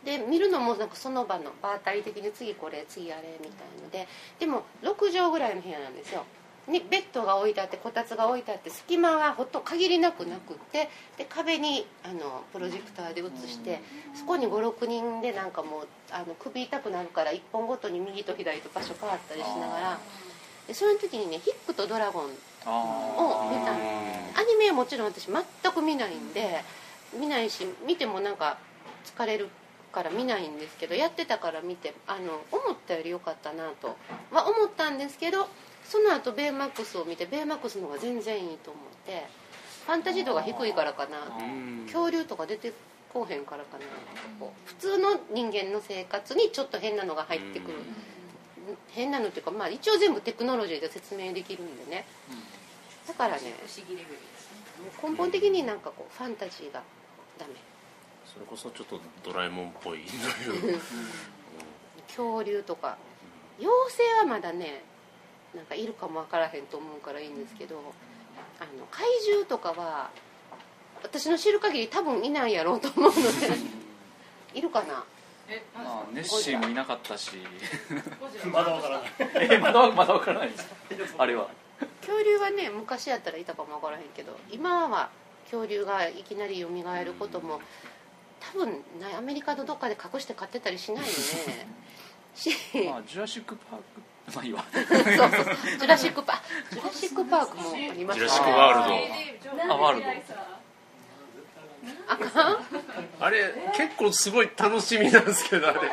[SPEAKER 3] で見るのもなんかその場の場当たり的に次これ次あれみたいのででも6畳ぐらいの部屋なんですよにベッドが置いてあってこたつが置いてあって隙間がほと限りなくなくってで壁にあのプロジェクターで映してそこに56人でなんかもうあの首痛くなるから1本ごとに右と左と場所変わったりしながらでその時にね「ヒックとドラゴン」
[SPEAKER 7] あ
[SPEAKER 3] を見たの。アニメはもちろん私全く見ないんで見ないし見てもなんか疲れるから見ないんですけどやってたから見てあの思ったより良かったなとは思ったんですけどその後ベイマックスを見てベイマックスの方が全然いいと思ってファンタジー度が低いからかな。
[SPEAKER 1] うん。
[SPEAKER 3] 恐竜とか出てこうへんからかな。こう普通の人間の生活にちょっと変なのが入ってくる。変なのっていうか、まあ、一応全部テクノロジーで説明できるんでね。だからね根本的になんかこうファンタジーがダメ。
[SPEAKER 1] それこそちょっとドラえもんっぽいという
[SPEAKER 3] 恐竜とか。妖精はまだねなんかいるかもわからへんと思うからいいんですけどあの怪獣とかは私の知る限り多分いないやろうと思うので いるかな？
[SPEAKER 2] え
[SPEAKER 7] まあネッシーもいなかったし。
[SPEAKER 5] まだわからない
[SPEAKER 7] えまだまだわからないです。かあれは。
[SPEAKER 3] 恐竜はね昔やったらいたかもわからへんけど今は恐竜がいきなり蘇ることも多分アメリカのどっかで隠して飼ってたりしないよね。し
[SPEAKER 7] まあジュラシック・パークまあいいわ。
[SPEAKER 3] そうそう。ジュラシックパーク。ジュラシックパークもありました
[SPEAKER 1] ジュラシックワールド。
[SPEAKER 7] あワールド。
[SPEAKER 3] あかん？
[SPEAKER 1] あれ結構すごい楽しみなんですけどあれ。
[SPEAKER 5] ジ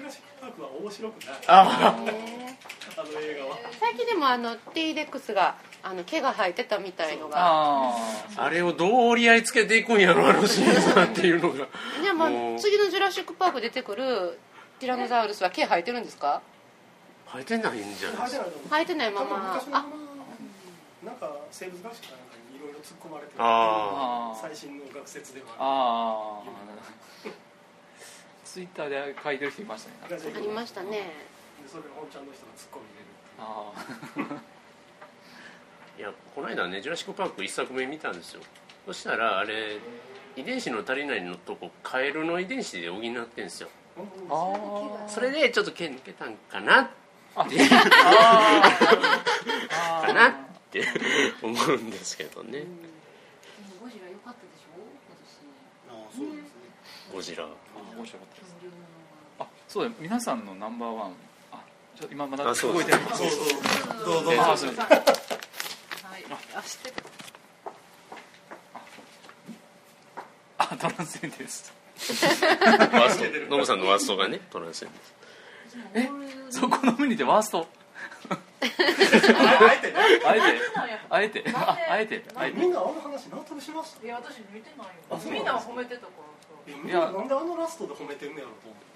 [SPEAKER 5] ュラシック・パークは面白くない。
[SPEAKER 1] あ
[SPEAKER 3] ね
[SPEAKER 5] あの映画は。
[SPEAKER 3] 最近でもあの T レックスがあの毛が生えてたみたいのが。
[SPEAKER 7] あ
[SPEAKER 1] あれをどう折り合いつけていくんやろあのシーズンっていうのが。
[SPEAKER 3] じゃあまあ
[SPEAKER 1] もう。
[SPEAKER 3] 次の「ジュラシック・パーク」出てくるティラノザウルスは毛生えてるんですか？
[SPEAKER 1] 生えてないんじゃないですか？
[SPEAKER 5] 生えてない
[SPEAKER 3] まま。
[SPEAKER 5] なんか生物学者かなんかにいろいろ突っ込まれてる。
[SPEAKER 1] あ
[SPEAKER 7] あ
[SPEAKER 5] 最新の学説では
[SPEAKER 7] ああツイッターで書いてる人いましたね。
[SPEAKER 3] ありましたね。
[SPEAKER 5] でそれ本ちゃんの人が突っ込み入れる
[SPEAKER 7] あ
[SPEAKER 1] いやこの間ね「ジュラシック・パーク」1作目見たんですよ。そしたらあれ遺伝子の足りないのとこカエルの遺伝子で補ってんですよ。
[SPEAKER 7] ああ
[SPEAKER 1] それでちょっと毛抜けたんかな
[SPEAKER 7] あ
[SPEAKER 1] って
[SPEAKER 7] あ
[SPEAKER 1] かなって思うんですけどね。
[SPEAKER 6] でもゴジラ良かったでしょ？
[SPEAKER 4] ああそうですね
[SPEAKER 1] ゴジラ。
[SPEAKER 7] 面白かったですあそうだ皆さんのナンバーワン。あちょ今まだ
[SPEAKER 1] あそう
[SPEAKER 7] 動いてる。
[SPEAKER 5] そうそうどう。ぞ
[SPEAKER 2] はい。あ知ってる
[SPEAKER 7] あトランスエンデンス
[SPEAKER 1] ワースト。ノブさんのワーストがねトランスエンデンス
[SPEAKER 7] えそこの目にてワースト？
[SPEAKER 5] ああえて。ね
[SPEAKER 7] あえて。あえて。ああえて。あえて
[SPEAKER 5] みんなあの話何とかしました？
[SPEAKER 2] いや私見てないよ。みんな褒めてたから。
[SPEAKER 5] いや。みんななんであのラストで褒めてんねやろと思って。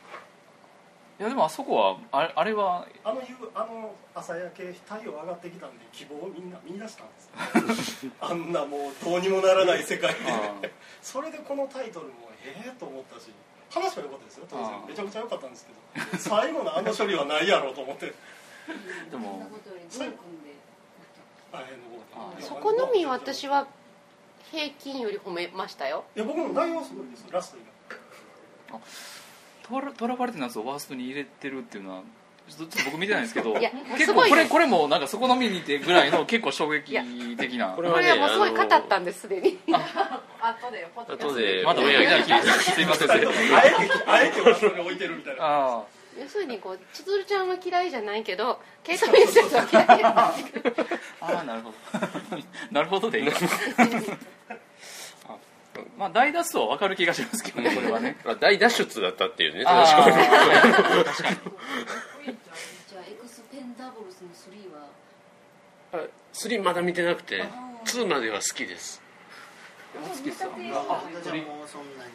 [SPEAKER 7] いやでもあそこはあれあれは
[SPEAKER 5] あの夕あの朝焼け太陽上がってきたんで希望をみんな見出したんですよ。あんなもうどうにもならない世界
[SPEAKER 7] あ
[SPEAKER 5] でそれでこのタイトルもええと思ったし話は良かったですよ当然。めちゃくちゃ良かったんですけど最後のあの処理はないやろうと思って。
[SPEAKER 7] で
[SPEAKER 6] そんな
[SPEAKER 7] も
[SPEAKER 6] こと
[SPEAKER 3] そこのみ私は平均より褒めましたよ。
[SPEAKER 5] いや僕も内容はすごいです。よラスト以外
[SPEAKER 7] とらとらわれてるやつをワーストに入れてるっていうのはちょっと僕見てないんですけど
[SPEAKER 3] いや
[SPEAKER 7] 結構これこれもなんかそこの見にてぐらいの結構衝撃的な
[SPEAKER 1] これはね
[SPEAKER 3] これはもうすごい語ったんですすでに。
[SPEAKER 2] 後で
[SPEAKER 1] 後で
[SPEAKER 7] まだ親が聞いてすいません
[SPEAKER 5] あえてあえてラストに置いてるみたいな。
[SPEAKER 7] あ
[SPEAKER 3] 要するにこう千鶴ちゃんは嫌いじゃないけどケイト・ウィンセントは嫌い。じゃない
[SPEAKER 7] あああなるほど。なるほどでいいまあ大脱走は分かる気がしますけどねこれはね。
[SPEAKER 1] ま あ大脱出だったっていうね
[SPEAKER 7] あ
[SPEAKER 1] 確かに
[SPEAKER 6] ンダブルスの3は？
[SPEAKER 1] あ3まだ見てなくて2までは好きです。
[SPEAKER 7] 好きですよ
[SPEAKER 4] 私はもうそんなに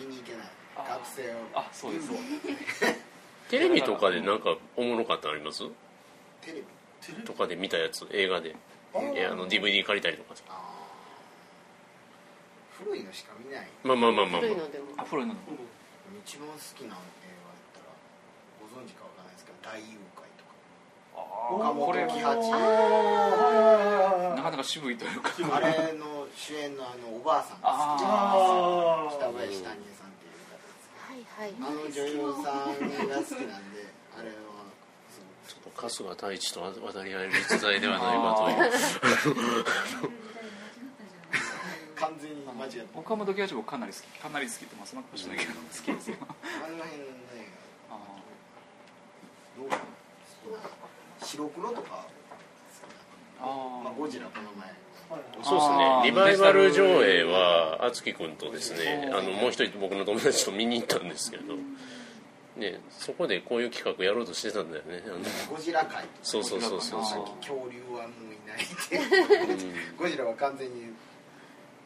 [SPEAKER 4] 見に行けない。学生を。
[SPEAKER 7] あそうです。
[SPEAKER 1] テレビとかでなんかおもろかったのあります？
[SPEAKER 4] テレビ？
[SPEAKER 1] とかで見たやつ？映画で。いやあの DVD 借りたりとか
[SPEAKER 4] 古いのしか見ない。
[SPEAKER 1] まあまあまあまあ、ま
[SPEAKER 3] 古いのでも。
[SPEAKER 7] あ古いの。
[SPEAKER 4] 一番好きな映画やったらご存知かわからないですけど大誘拐とか
[SPEAKER 7] あ
[SPEAKER 4] 岡本
[SPEAKER 7] これ
[SPEAKER 4] 喜八
[SPEAKER 7] なかなか渋いというか。
[SPEAKER 4] あれの主演のあのおばあさんが好き
[SPEAKER 7] あ
[SPEAKER 4] 北林谷江さんっていう方です。
[SPEAKER 3] はいはい。
[SPEAKER 4] あの女優さんが好きなんであれは。す
[SPEAKER 1] ちょっと春日太一と渡り合える逸材ではないかと
[SPEAKER 4] 完全に間違って
[SPEAKER 7] 岡本喜八僕かなり好きかなり好きってまあそんなかもしれないけど好きですよ。
[SPEAKER 4] あの辺の映
[SPEAKER 7] あ
[SPEAKER 4] 画どうか？な白黒とか。
[SPEAKER 7] あ
[SPEAKER 4] まあ、ゴジラこの前。
[SPEAKER 1] そうですね。リバイバル上映は敦貴君とですねあのもう一人僕の友達と見に行ったんですけど、ね、そこでこういう企画やろうとしてたんだよね。あの
[SPEAKER 4] ゴジラ界。
[SPEAKER 1] そうそうそうそう。そう
[SPEAKER 4] 恐竜はもういないって。ゴジラは完全に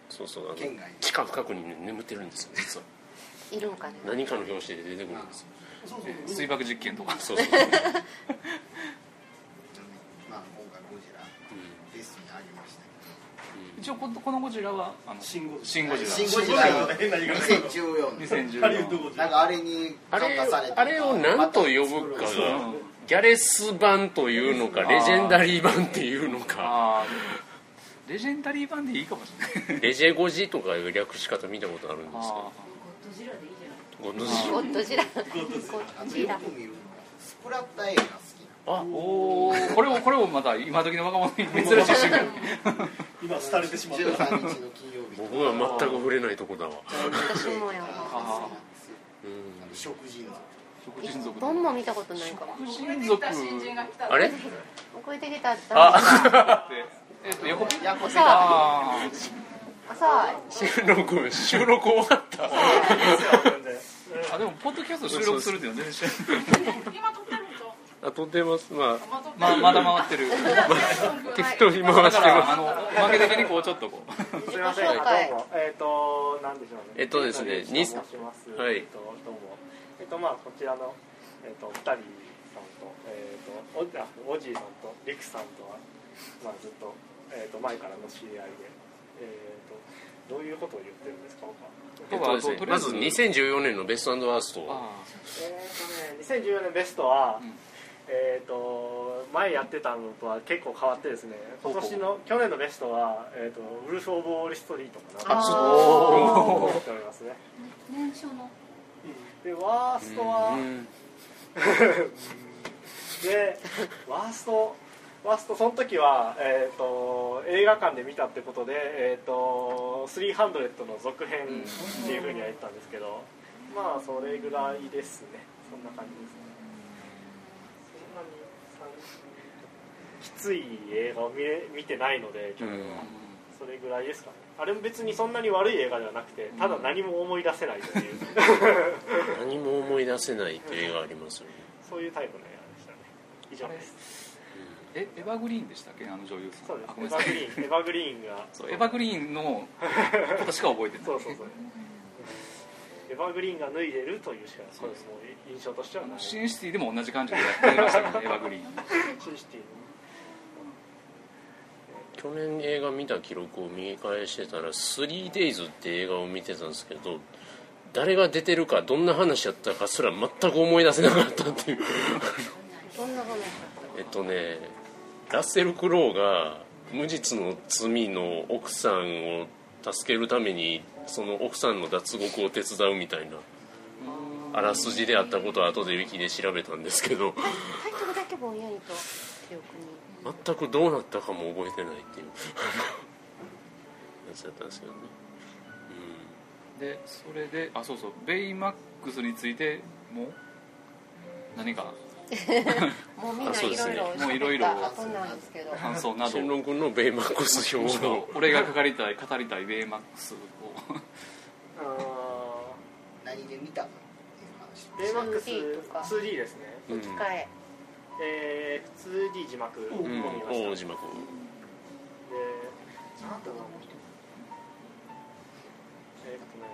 [SPEAKER 1] そうそう。あの
[SPEAKER 4] 県外。
[SPEAKER 1] 地下深くに、ね、眠ってるんですよ実は。い
[SPEAKER 3] るんかね。
[SPEAKER 1] 何かの表紙で出てくるんですよ。
[SPEAKER 5] そうそう。
[SPEAKER 7] あ水爆実験とか。
[SPEAKER 1] そうそう、
[SPEAKER 4] まあ今回ゴジラベストにあげましたけ
[SPEAKER 7] 一応ここのゴジラはあの
[SPEAKER 5] シンゴジラ。
[SPEAKER 7] シンゴジラ。
[SPEAKER 4] どシンゴジラ。
[SPEAKER 5] 変な言い方
[SPEAKER 7] 20142014
[SPEAKER 5] ハリウッドゴジラ
[SPEAKER 4] なんかあれに
[SPEAKER 1] あれ
[SPEAKER 4] 感化されて
[SPEAKER 1] あれを何と呼ぶか。がギャレス版というのかレジェンダリー版っていうのか。
[SPEAKER 7] レジェンダリー版でいいかもしれない。
[SPEAKER 1] レジェゴジとかいう略し方見たことあるんです
[SPEAKER 7] あ
[SPEAKER 1] けど。ゴッドジ
[SPEAKER 3] ゴッドジラ。
[SPEAKER 5] ゴッドジラ。
[SPEAKER 4] あとよく見るのがスプラッタ映画。好きな
[SPEAKER 1] あ
[SPEAKER 7] ーおー。これをこれをまた今時の若者に珍しい瞬間。
[SPEAKER 5] 今廃れてしまった。
[SPEAKER 4] 13日の金曜日
[SPEAKER 1] 僕は全く触れないとこだわ。
[SPEAKER 3] 私もや
[SPEAKER 4] 食人族
[SPEAKER 7] 食人族。
[SPEAKER 3] 一本も見たことないかも
[SPEAKER 7] 食人族。
[SPEAKER 2] た新人が来た。
[SPEAKER 1] あれ？
[SPEAKER 3] 遅れてきた。
[SPEAKER 7] あ。えっと横
[SPEAKER 4] ヤコ
[SPEAKER 3] ささあ
[SPEAKER 1] 収録収録終わった。
[SPEAKER 7] ー あでもポッドキャスト収録するっていうのは全然知らない
[SPEAKER 1] あと出ますまあ
[SPEAKER 7] ままだ回ってる
[SPEAKER 1] 適当に回
[SPEAKER 7] だ
[SPEAKER 1] してます
[SPEAKER 7] あのおまけ的にこうちょっとこう
[SPEAKER 5] すみません、どうも、えっ、と、なんでしょうね。
[SPEAKER 1] えっとですね
[SPEAKER 5] 西田と申します。
[SPEAKER 1] はい
[SPEAKER 5] えっと、どうも。えっと、まあ、こちらの、えっと、二人さんと、えっと、お、あ、おじいさんと、りくさんとは。まあ、ずっと、えっと、前からの知り合いで。えっと、どういうことを言ってるんですか、他。
[SPEAKER 1] えっとですねまず2014年のベストワースト
[SPEAKER 7] あ
[SPEAKER 5] えっとね、2014年ベストは、
[SPEAKER 7] うん
[SPEAKER 5] えー、と前やってたのとは結構変わってですね今年の去年のベストは、えー、とウルフ・オブ・ウォール・ストリートかなと思っておりますね。
[SPEAKER 6] 年初の。
[SPEAKER 5] でワーストは、
[SPEAKER 1] うん。
[SPEAKER 5] でワーストワーストその時は、えー、と映画館で見たってことで、えー、と300の続編っていうふうには言ったんですけど、まあそれぐらいですね。そんな感じですねきつい映画を見れ見てないので去年は、それぐらいですかね。あれも別にそんなに悪い映画ではなくてただ何も思い出せないという。
[SPEAKER 1] 何も思い出せないっていう映画ありますよね。
[SPEAKER 5] そういうタイプの映画でしたね。以上です。
[SPEAKER 7] えエヴァグリーンでしたっけ？あの女優さん。
[SPEAKER 5] そうです。
[SPEAKER 7] あごめんなさい。
[SPEAKER 5] エヴァグリーンエヴァグリーンが。
[SPEAKER 7] そうエヴァグリーンのことしか覚えてない。
[SPEAKER 5] そうそうそうエヴァグリーンが脱いでるというしか
[SPEAKER 7] そうです。
[SPEAKER 5] もう印象としてはない
[SPEAKER 7] シンシティでも同じ感じでやってましたね エヴァグリーン。
[SPEAKER 5] シンシティ
[SPEAKER 1] 去年映画見た記録を見返してたら「3days」って映画を見てたんですけど誰が出てるかどんな話やったかすら全く思い出せなかったっていう。
[SPEAKER 3] どんな話
[SPEAKER 1] えっとねラッセル・クロウが無実の罪の奥さんを助けるためにその奥さんの脱獄を手伝うみたいなあらすじであったことは後でウィキで調べたんですけど
[SPEAKER 3] タイトルだけぼんやりと記憶に。
[SPEAKER 1] 全くどうなったかも覚えてないっていう。やつだったんですけどね。
[SPEAKER 7] でそれであそうそう。ベイマックスについても何か。
[SPEAKER 3] もうみんない
[SPEAKER 1] あそうですね。
[SPEAKER 3] ろいろ
[SPEAKER 7] もういろいろ。
[SPEAKER 3] 知った後なんですけど。
[SPEAKER 7] 感想など
[SPEAKER 1] 新郎君のベイマックス表を
[SPEAKER 7] 俺が語りたい語りたいベイマックス。を
[SPEAKER 5] あ
[SPEAKER 4] 何で見たかっていう話。
[SPEAKER 5] ーベイマックス
[SPEAKER 3] 2D とか
[SPEAKER 5] 2D ですね。
[SPEAKER 1] うん。
[SPEAKER 3] 置き換え
[SPEAKER 5] えー、2D 字幕。を
[SPEAKER 1] うん。
[SPEAKER 5] 見ました、
[SPEAKER 1] 大字幕。
[SPEAKER 5] でなんだろうえーっとね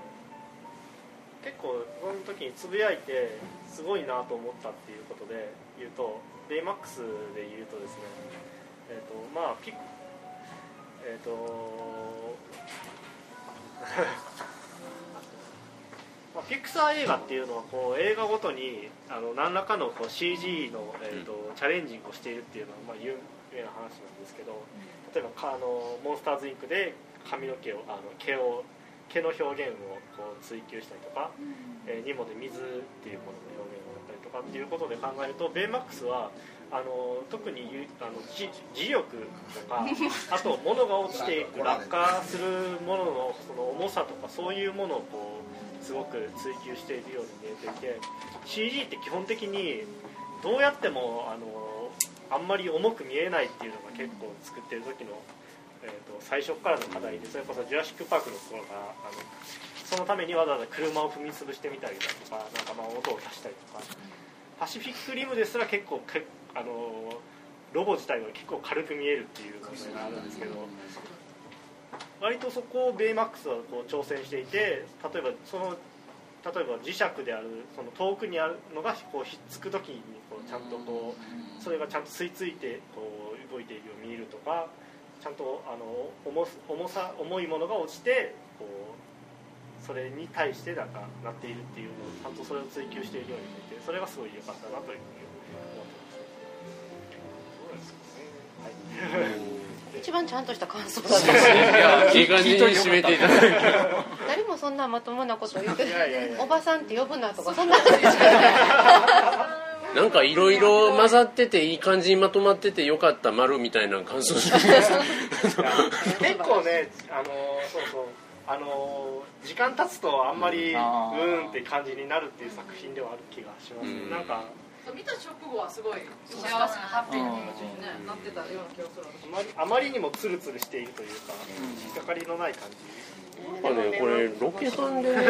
[SPEAKER 5] 結構この時につぶやいてすごいなと思ったっていうことで言うとベイマックスで言うとですねえーっとまあピえーっとまあ、ピクサー映画っていうのはこう映画ごとにあの何らかのこう CG の、えーとチャレンジングをしているっていうのはまあ有名な話なんですけど例えばかあのモンスターズインクで髪の毛をあの毛を毛の表現をこう追求したりとか、えーニモで水っていうものの表現をやったりとかっていうことで考えるとベイマックスはあの特にゆあの磁磁力とか あと物が落ちていく落下するもののその重さとかそういうものをこうすごく追求しているように見えていて CG って基本的にどうやってもあのあんまり重く見えないっていうのが結構作ってる時の、えー、と最初からの課題でそれこそ「ジュラシック・パーク」の頃からあのそのためにわざわざ車を踏み潰してみたりだとかなんかまあ音を足したりとかパシフィックリムですら結構けあのロボ自体が結構軽く見えるっていう問題があるんですけど割とそこをベイマックスはこう挑戦していて例えばその例えば磁石であるその遠くにあるのがこうひっつく時にこうちゃんとこうそれがちゃんと吸い付いてこう動いているように見えるとかちゃんとあの重す重さ重いものが落ちてこうそれに対してなんかなっているっていうのをちゃんとそれを追求しているように見えてそれがすごい良かったなというふうに
[SPEAKER 3] 一番ちゃんとした感想。だった
[SPEAKER 1] いやいい感じに締めていただいて
[SPEAKER 3] 誰もそんなまともなこと言って
[SPEAKER 5] い。やいやいや。
[SPEAKER 3] おばさんって呼ぶなとかそんな話じゃない。
[SPEAKER 1] なんかいろいろ混ざってていい感じにまとまっててよかった丸みたいな感想します
[SPEAKER 5] 結構ねあのそうそうあの時間経つとあんまりうん。って感じになるっていう作品ではある気がします。ね、
[SPEAKER 1] うん。
[SPEAKER 5] なんか
[SPEAKER 2] 見た直後はすごい幸せなハッピーな気持ちに、ね、なってたような気がする。
[SPEAKER 5] あまりあまりにもツルツルしているというか引っかかりのない感じ。
[SPEAKER 1] なんかねこれロケハンでね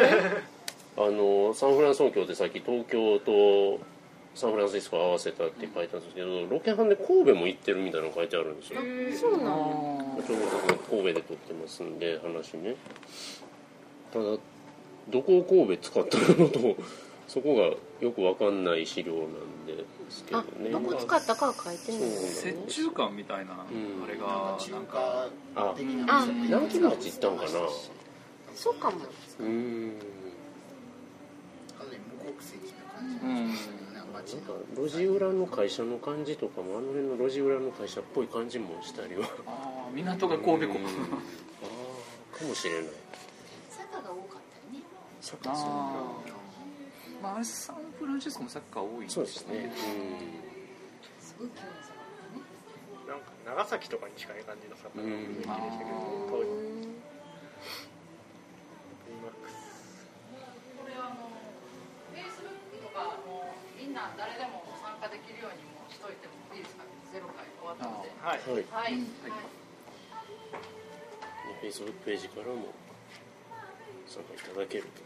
[SPEAKER 1] あのサンフランソウ京ってさっき東京とサンフランシスコ合わせたって書いてあるんですけどロケハンで神戸も行ってるみたいなの書いてあるんですよ。
[SPEAKER 3] そうな
[SPEAKER 7] あ
[SPEAKER 3] の
[SPEAKER 1] ちょうど僕神戸で撮ってますんで話ね。ただどこを神戸使ったのとそこがよくわかんない資料なんですけど
[SPEAKER 3] あ
[SPEAKER 1] ね
[SPEAKER 3] どこ使ったかは書いてない。
[SPEAKER 1] そう
[SPEAKER 7] ー折衷館みたいな、
[SPEAKER 1] ん。
[SPEAKER 7] あれ
[SPEAKER 4] なんか
[SPEAKER 7] が
[SPEAKER 4] 中
[SPEAKER 7] なんか
[SPEAKER 4] 華的な。
[SPEAKER 3] あ
[SPEAKER 1] 南京町行ったんかな。
[SPEAKER 3] そうかも。
[SPEAKER 1] うーん。
[SPEAKER 4] かなり無国籍な感じ
[SPEAKER 7] うん。
[SPEAKER 4] がしましたけどね街
[SPEAKER 1] なんか
[SPEAKER 4] の
[SPEAKER 1] 路地裏の会社の感じとかもあの辺の路地裏の会社っぽい感じもしたりは。
[SPEAKER 7] あー港が神戸港。
[SPEAKER 1] うん。ああかもしれない。
[SPEAKER 6] 坂が多かったりね
[SPEAKER 1] サ
[SPEAKER 7] あーまあサンフランシスコもサッカー多いん
[SPEAKER 1] そうですね。
[SPEAKER 6] すごい急な
[SPEAKER 5] んか長崎とかに近い感じの坂が
[SPEAKER 1] うん
[SPEAKER 5] 見えてきたけど
[SPEAKER 7] あ
[SPEAKER 5] 遠い
[SPEAKER 3] うん。
[SPEAKER 5] VMAX
[SPEAKER 2] これあの Facebook とかもみんな誰でも参加できるようにもしとい。てもいいですかゼロ回終わったので
[SPEAKER 5] はい。
[SPEAKER 1] はい。
[SPEAKER 2] はい、
[SPEAKER 1] フェイスブックページからも参加いただけると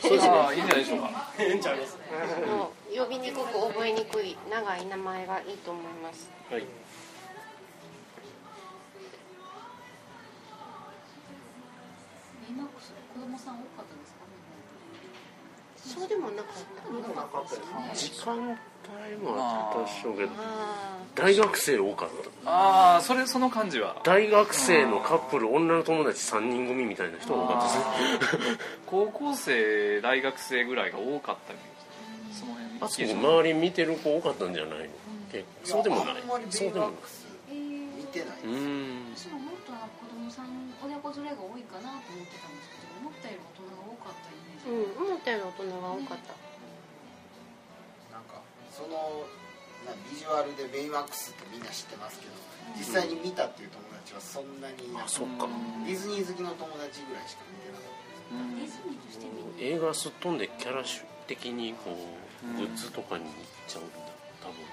[SPEAKER 1] そうですね
[SPEAKER 7] いいんじゃないでしょうか
[SPEAKER 3] もう呼びにくく覚えにくい長い名前がいいと思います。
[SPEAKER 1] はい。
[SPEAKER 6] VMAX 子供さん多かったですか？ね
[SPEAKER 3] そうでもなかった
[SPEAKER 5] なかったですね。
[SPEAKER 1] 時間帯もあったでしょうけど
[SPEAKER 3] あ
[SPEAKER 1] 大学生多かった。
[SPEAKER 7] ああそれその感じは。
[SPEAKER 1] 大学生のカップル女の友達3人組みたいな人が多かったですね。
[SPEAKER 7] 高校生大学生ぐらいが多かったみたいですその辺
[SPEAKER 1] あそこ周り見てる子多かったんじゃないの？結構そうでもない。そうでもない。
[SPEAKER 4] 見てないう
[SPEAKER 1] ーん
[SPEAKER 6] 私ももっと子供さん親子連れが多いかなと思ってたんですけど思ったより大
[SPEAKER 3] うん思ったより大人が多かった。
[SPEAKER 4] なんかそのなビジュアルでベイマックスってみんな知ってますけど実際に見たっていう友達はそんなにいなくて
[SPEAKER 1] あそっか。
[SPEAKER 4] ディズニー好きの友達ぐらいしか見てなかった。
[SPEAKER 6] ディズニーとして見る
[SPEAKER 1] 映画すっ飛んでキャラ的にこうグッズとかに行っちゃうんだ多分。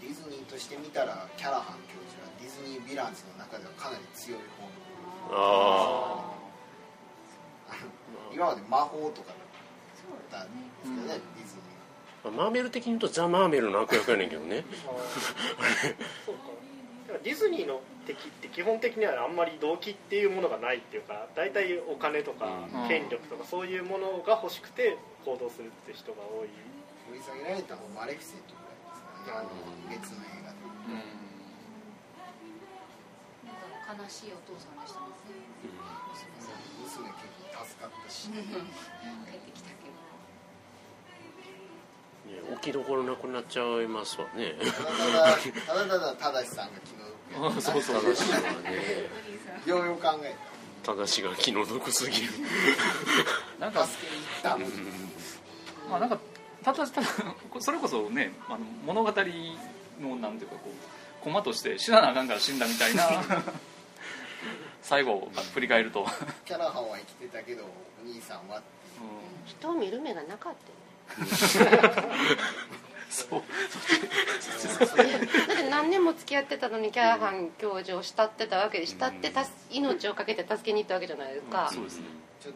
[SPEAKER 4] ディズニーとして見たらキャラハン教授はディズニー・ヴィランズの中ではかなり強い方の。
[SPEAKER 1] あ
[SPEAKER 4] あの 今まで魔法とか
[SPEAKER 6] そう
[SPEAKER 4] だったんですけどね、ディズニー
[SPEAKER 1] あマーベル的に言うとザ・マーベルの悪役やねんけどね
[SPEAKER 5] そうか。だからディズニーの敵って基本的にはあんまり動機っていうものがないっていうか大体お金とか
[SPEAKER 7] うん。
[SPEAKER 5] 権力とかそういうものが欲しくて行動するって人が多い。
[SPEAKER 4] 掘り下げられたのはマレフィセントぐらいですからねあの別の映画で。
[SPEAKER 6] なんか悲しいお父さんでしたね。娘さん
[SPEAKER 4] かったし
[SPEAKER 6] 帰ってきたけど。
[SPEAKER 1] ね置きどころなくなっちゃいますわね。
[SPEAKER 4] ただただただただしさんが気の。毒や
[SPEAKER 7] あそうそう
[SPEAKER 1] 正しいわね
[SPEAKER 4] よう。よう考え
[SPEAKER 1] 正しが気の毒すぎる。
[SPEAKER 7] なんか
[SPEAKER 4] たら助けに行ったのに
[SPEAKER 7] まあなんかただただそれこそねあの物語のなんていうかこうコマとして死ななあかんから死んだみたいな最後を振り返ると、
[SPEAKER 4] キャラハンは生きてたけどお兄さんはって
[SPEAKER 3] 人を見る目がなかったよね
[SPEAKER 7] そう。
[SPEAKER 3] だって何年も付き合ってたのにキャラハン教授を慕ってたわけで慕ってたす命を懸けて助けに行ったわけじゃないですか、
[SPEAKER 7] そうですね。
[SPEAKER 4] ちょっ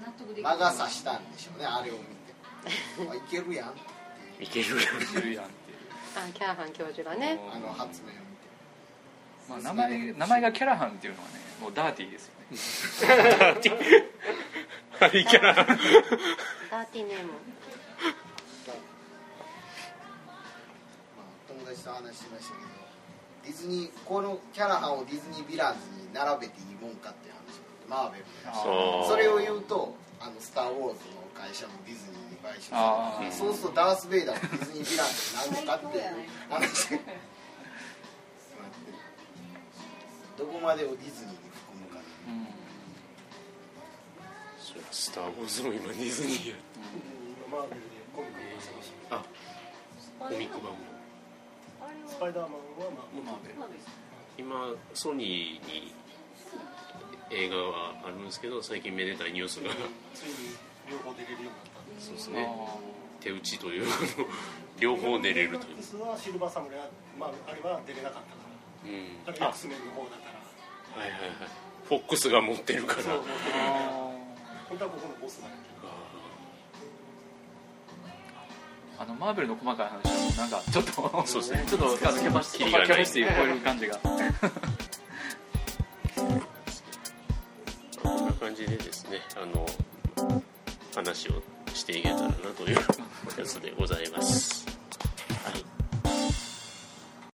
[SPEAKER 6] 納得でき
[SPEAKER 4] と魔が差したんでしょうねあれを見て。あ いけるやん
[SPEAKER 1] いけるやん
[SPEAKER 7] いるやんっていう。
[SPEAKER 3] あキャラハン教授がね。
[SPEAKER 4] あの発明を
[SPEAKER 7] まあ、名前名前がキャラハンっていうのはねもうダーティーですよね。
[SPEAKER 1] ハリキャラ
[SPEAKER 3] ダーティーネーム。
[SPEAKER 4] まあ友達と話してましたけどディズニーこのキャラハンをディズニー・ヴィランズに並べていいもんかっていう話があってマーベルそれを言うとあのスター・ウォーズの会社もディズニーに買収
[SPEAKER 7] あー。
[SPEAKER 4] されてそうするとダース・ベイダーもディズニー・ヴィランズになるのかっていう話 どこまでをディズニーに含むか
[SPEAKER 7] うん。
[SPEAKER 1] そりゃスター・ウォーズも今ディズニーや。
[SPEAKER 8] マーベルでコミックもし
[SPEAKER 1] あ。コミック版も。
[SPEAKER 8] スパイダーマンはまあ
[SPEAKER 7] マーベル
[SPEAKER 1] 今ソニーに映画はあるんですけど最近めでたいニュースが
[SPEAKER 8] ついに両方出れるようになったんです
[SPEAKER 1] そうですね
[SPEAKER 7] あ
[SPEAKER 1] 手打ちというあの両方出れるという
[SPEAKER 8] シルバーサムライは、まあ、あれは出れなかった
[SPEAKER 1] うん。
[SPEAKER 8] だから X メンの方だから。
[SPEAKER 1] はいはいはい。フォックスが持ってるから。
[SPEAKER 8] そうそう
[SPEAKER 7] あ
[SPEAKER 8] 本当はここのボスなんや
[SPEAKER 7] あのマーベルの細かい話はもうなんかちょっと
[SPEAKER 1] そうですね。
[SPEAKER 7] ちょっとキャパシティキャパシティを超える感じが。
[SPEAKER 1] こんな感じでですねあの話をしていけたらなというやつでございます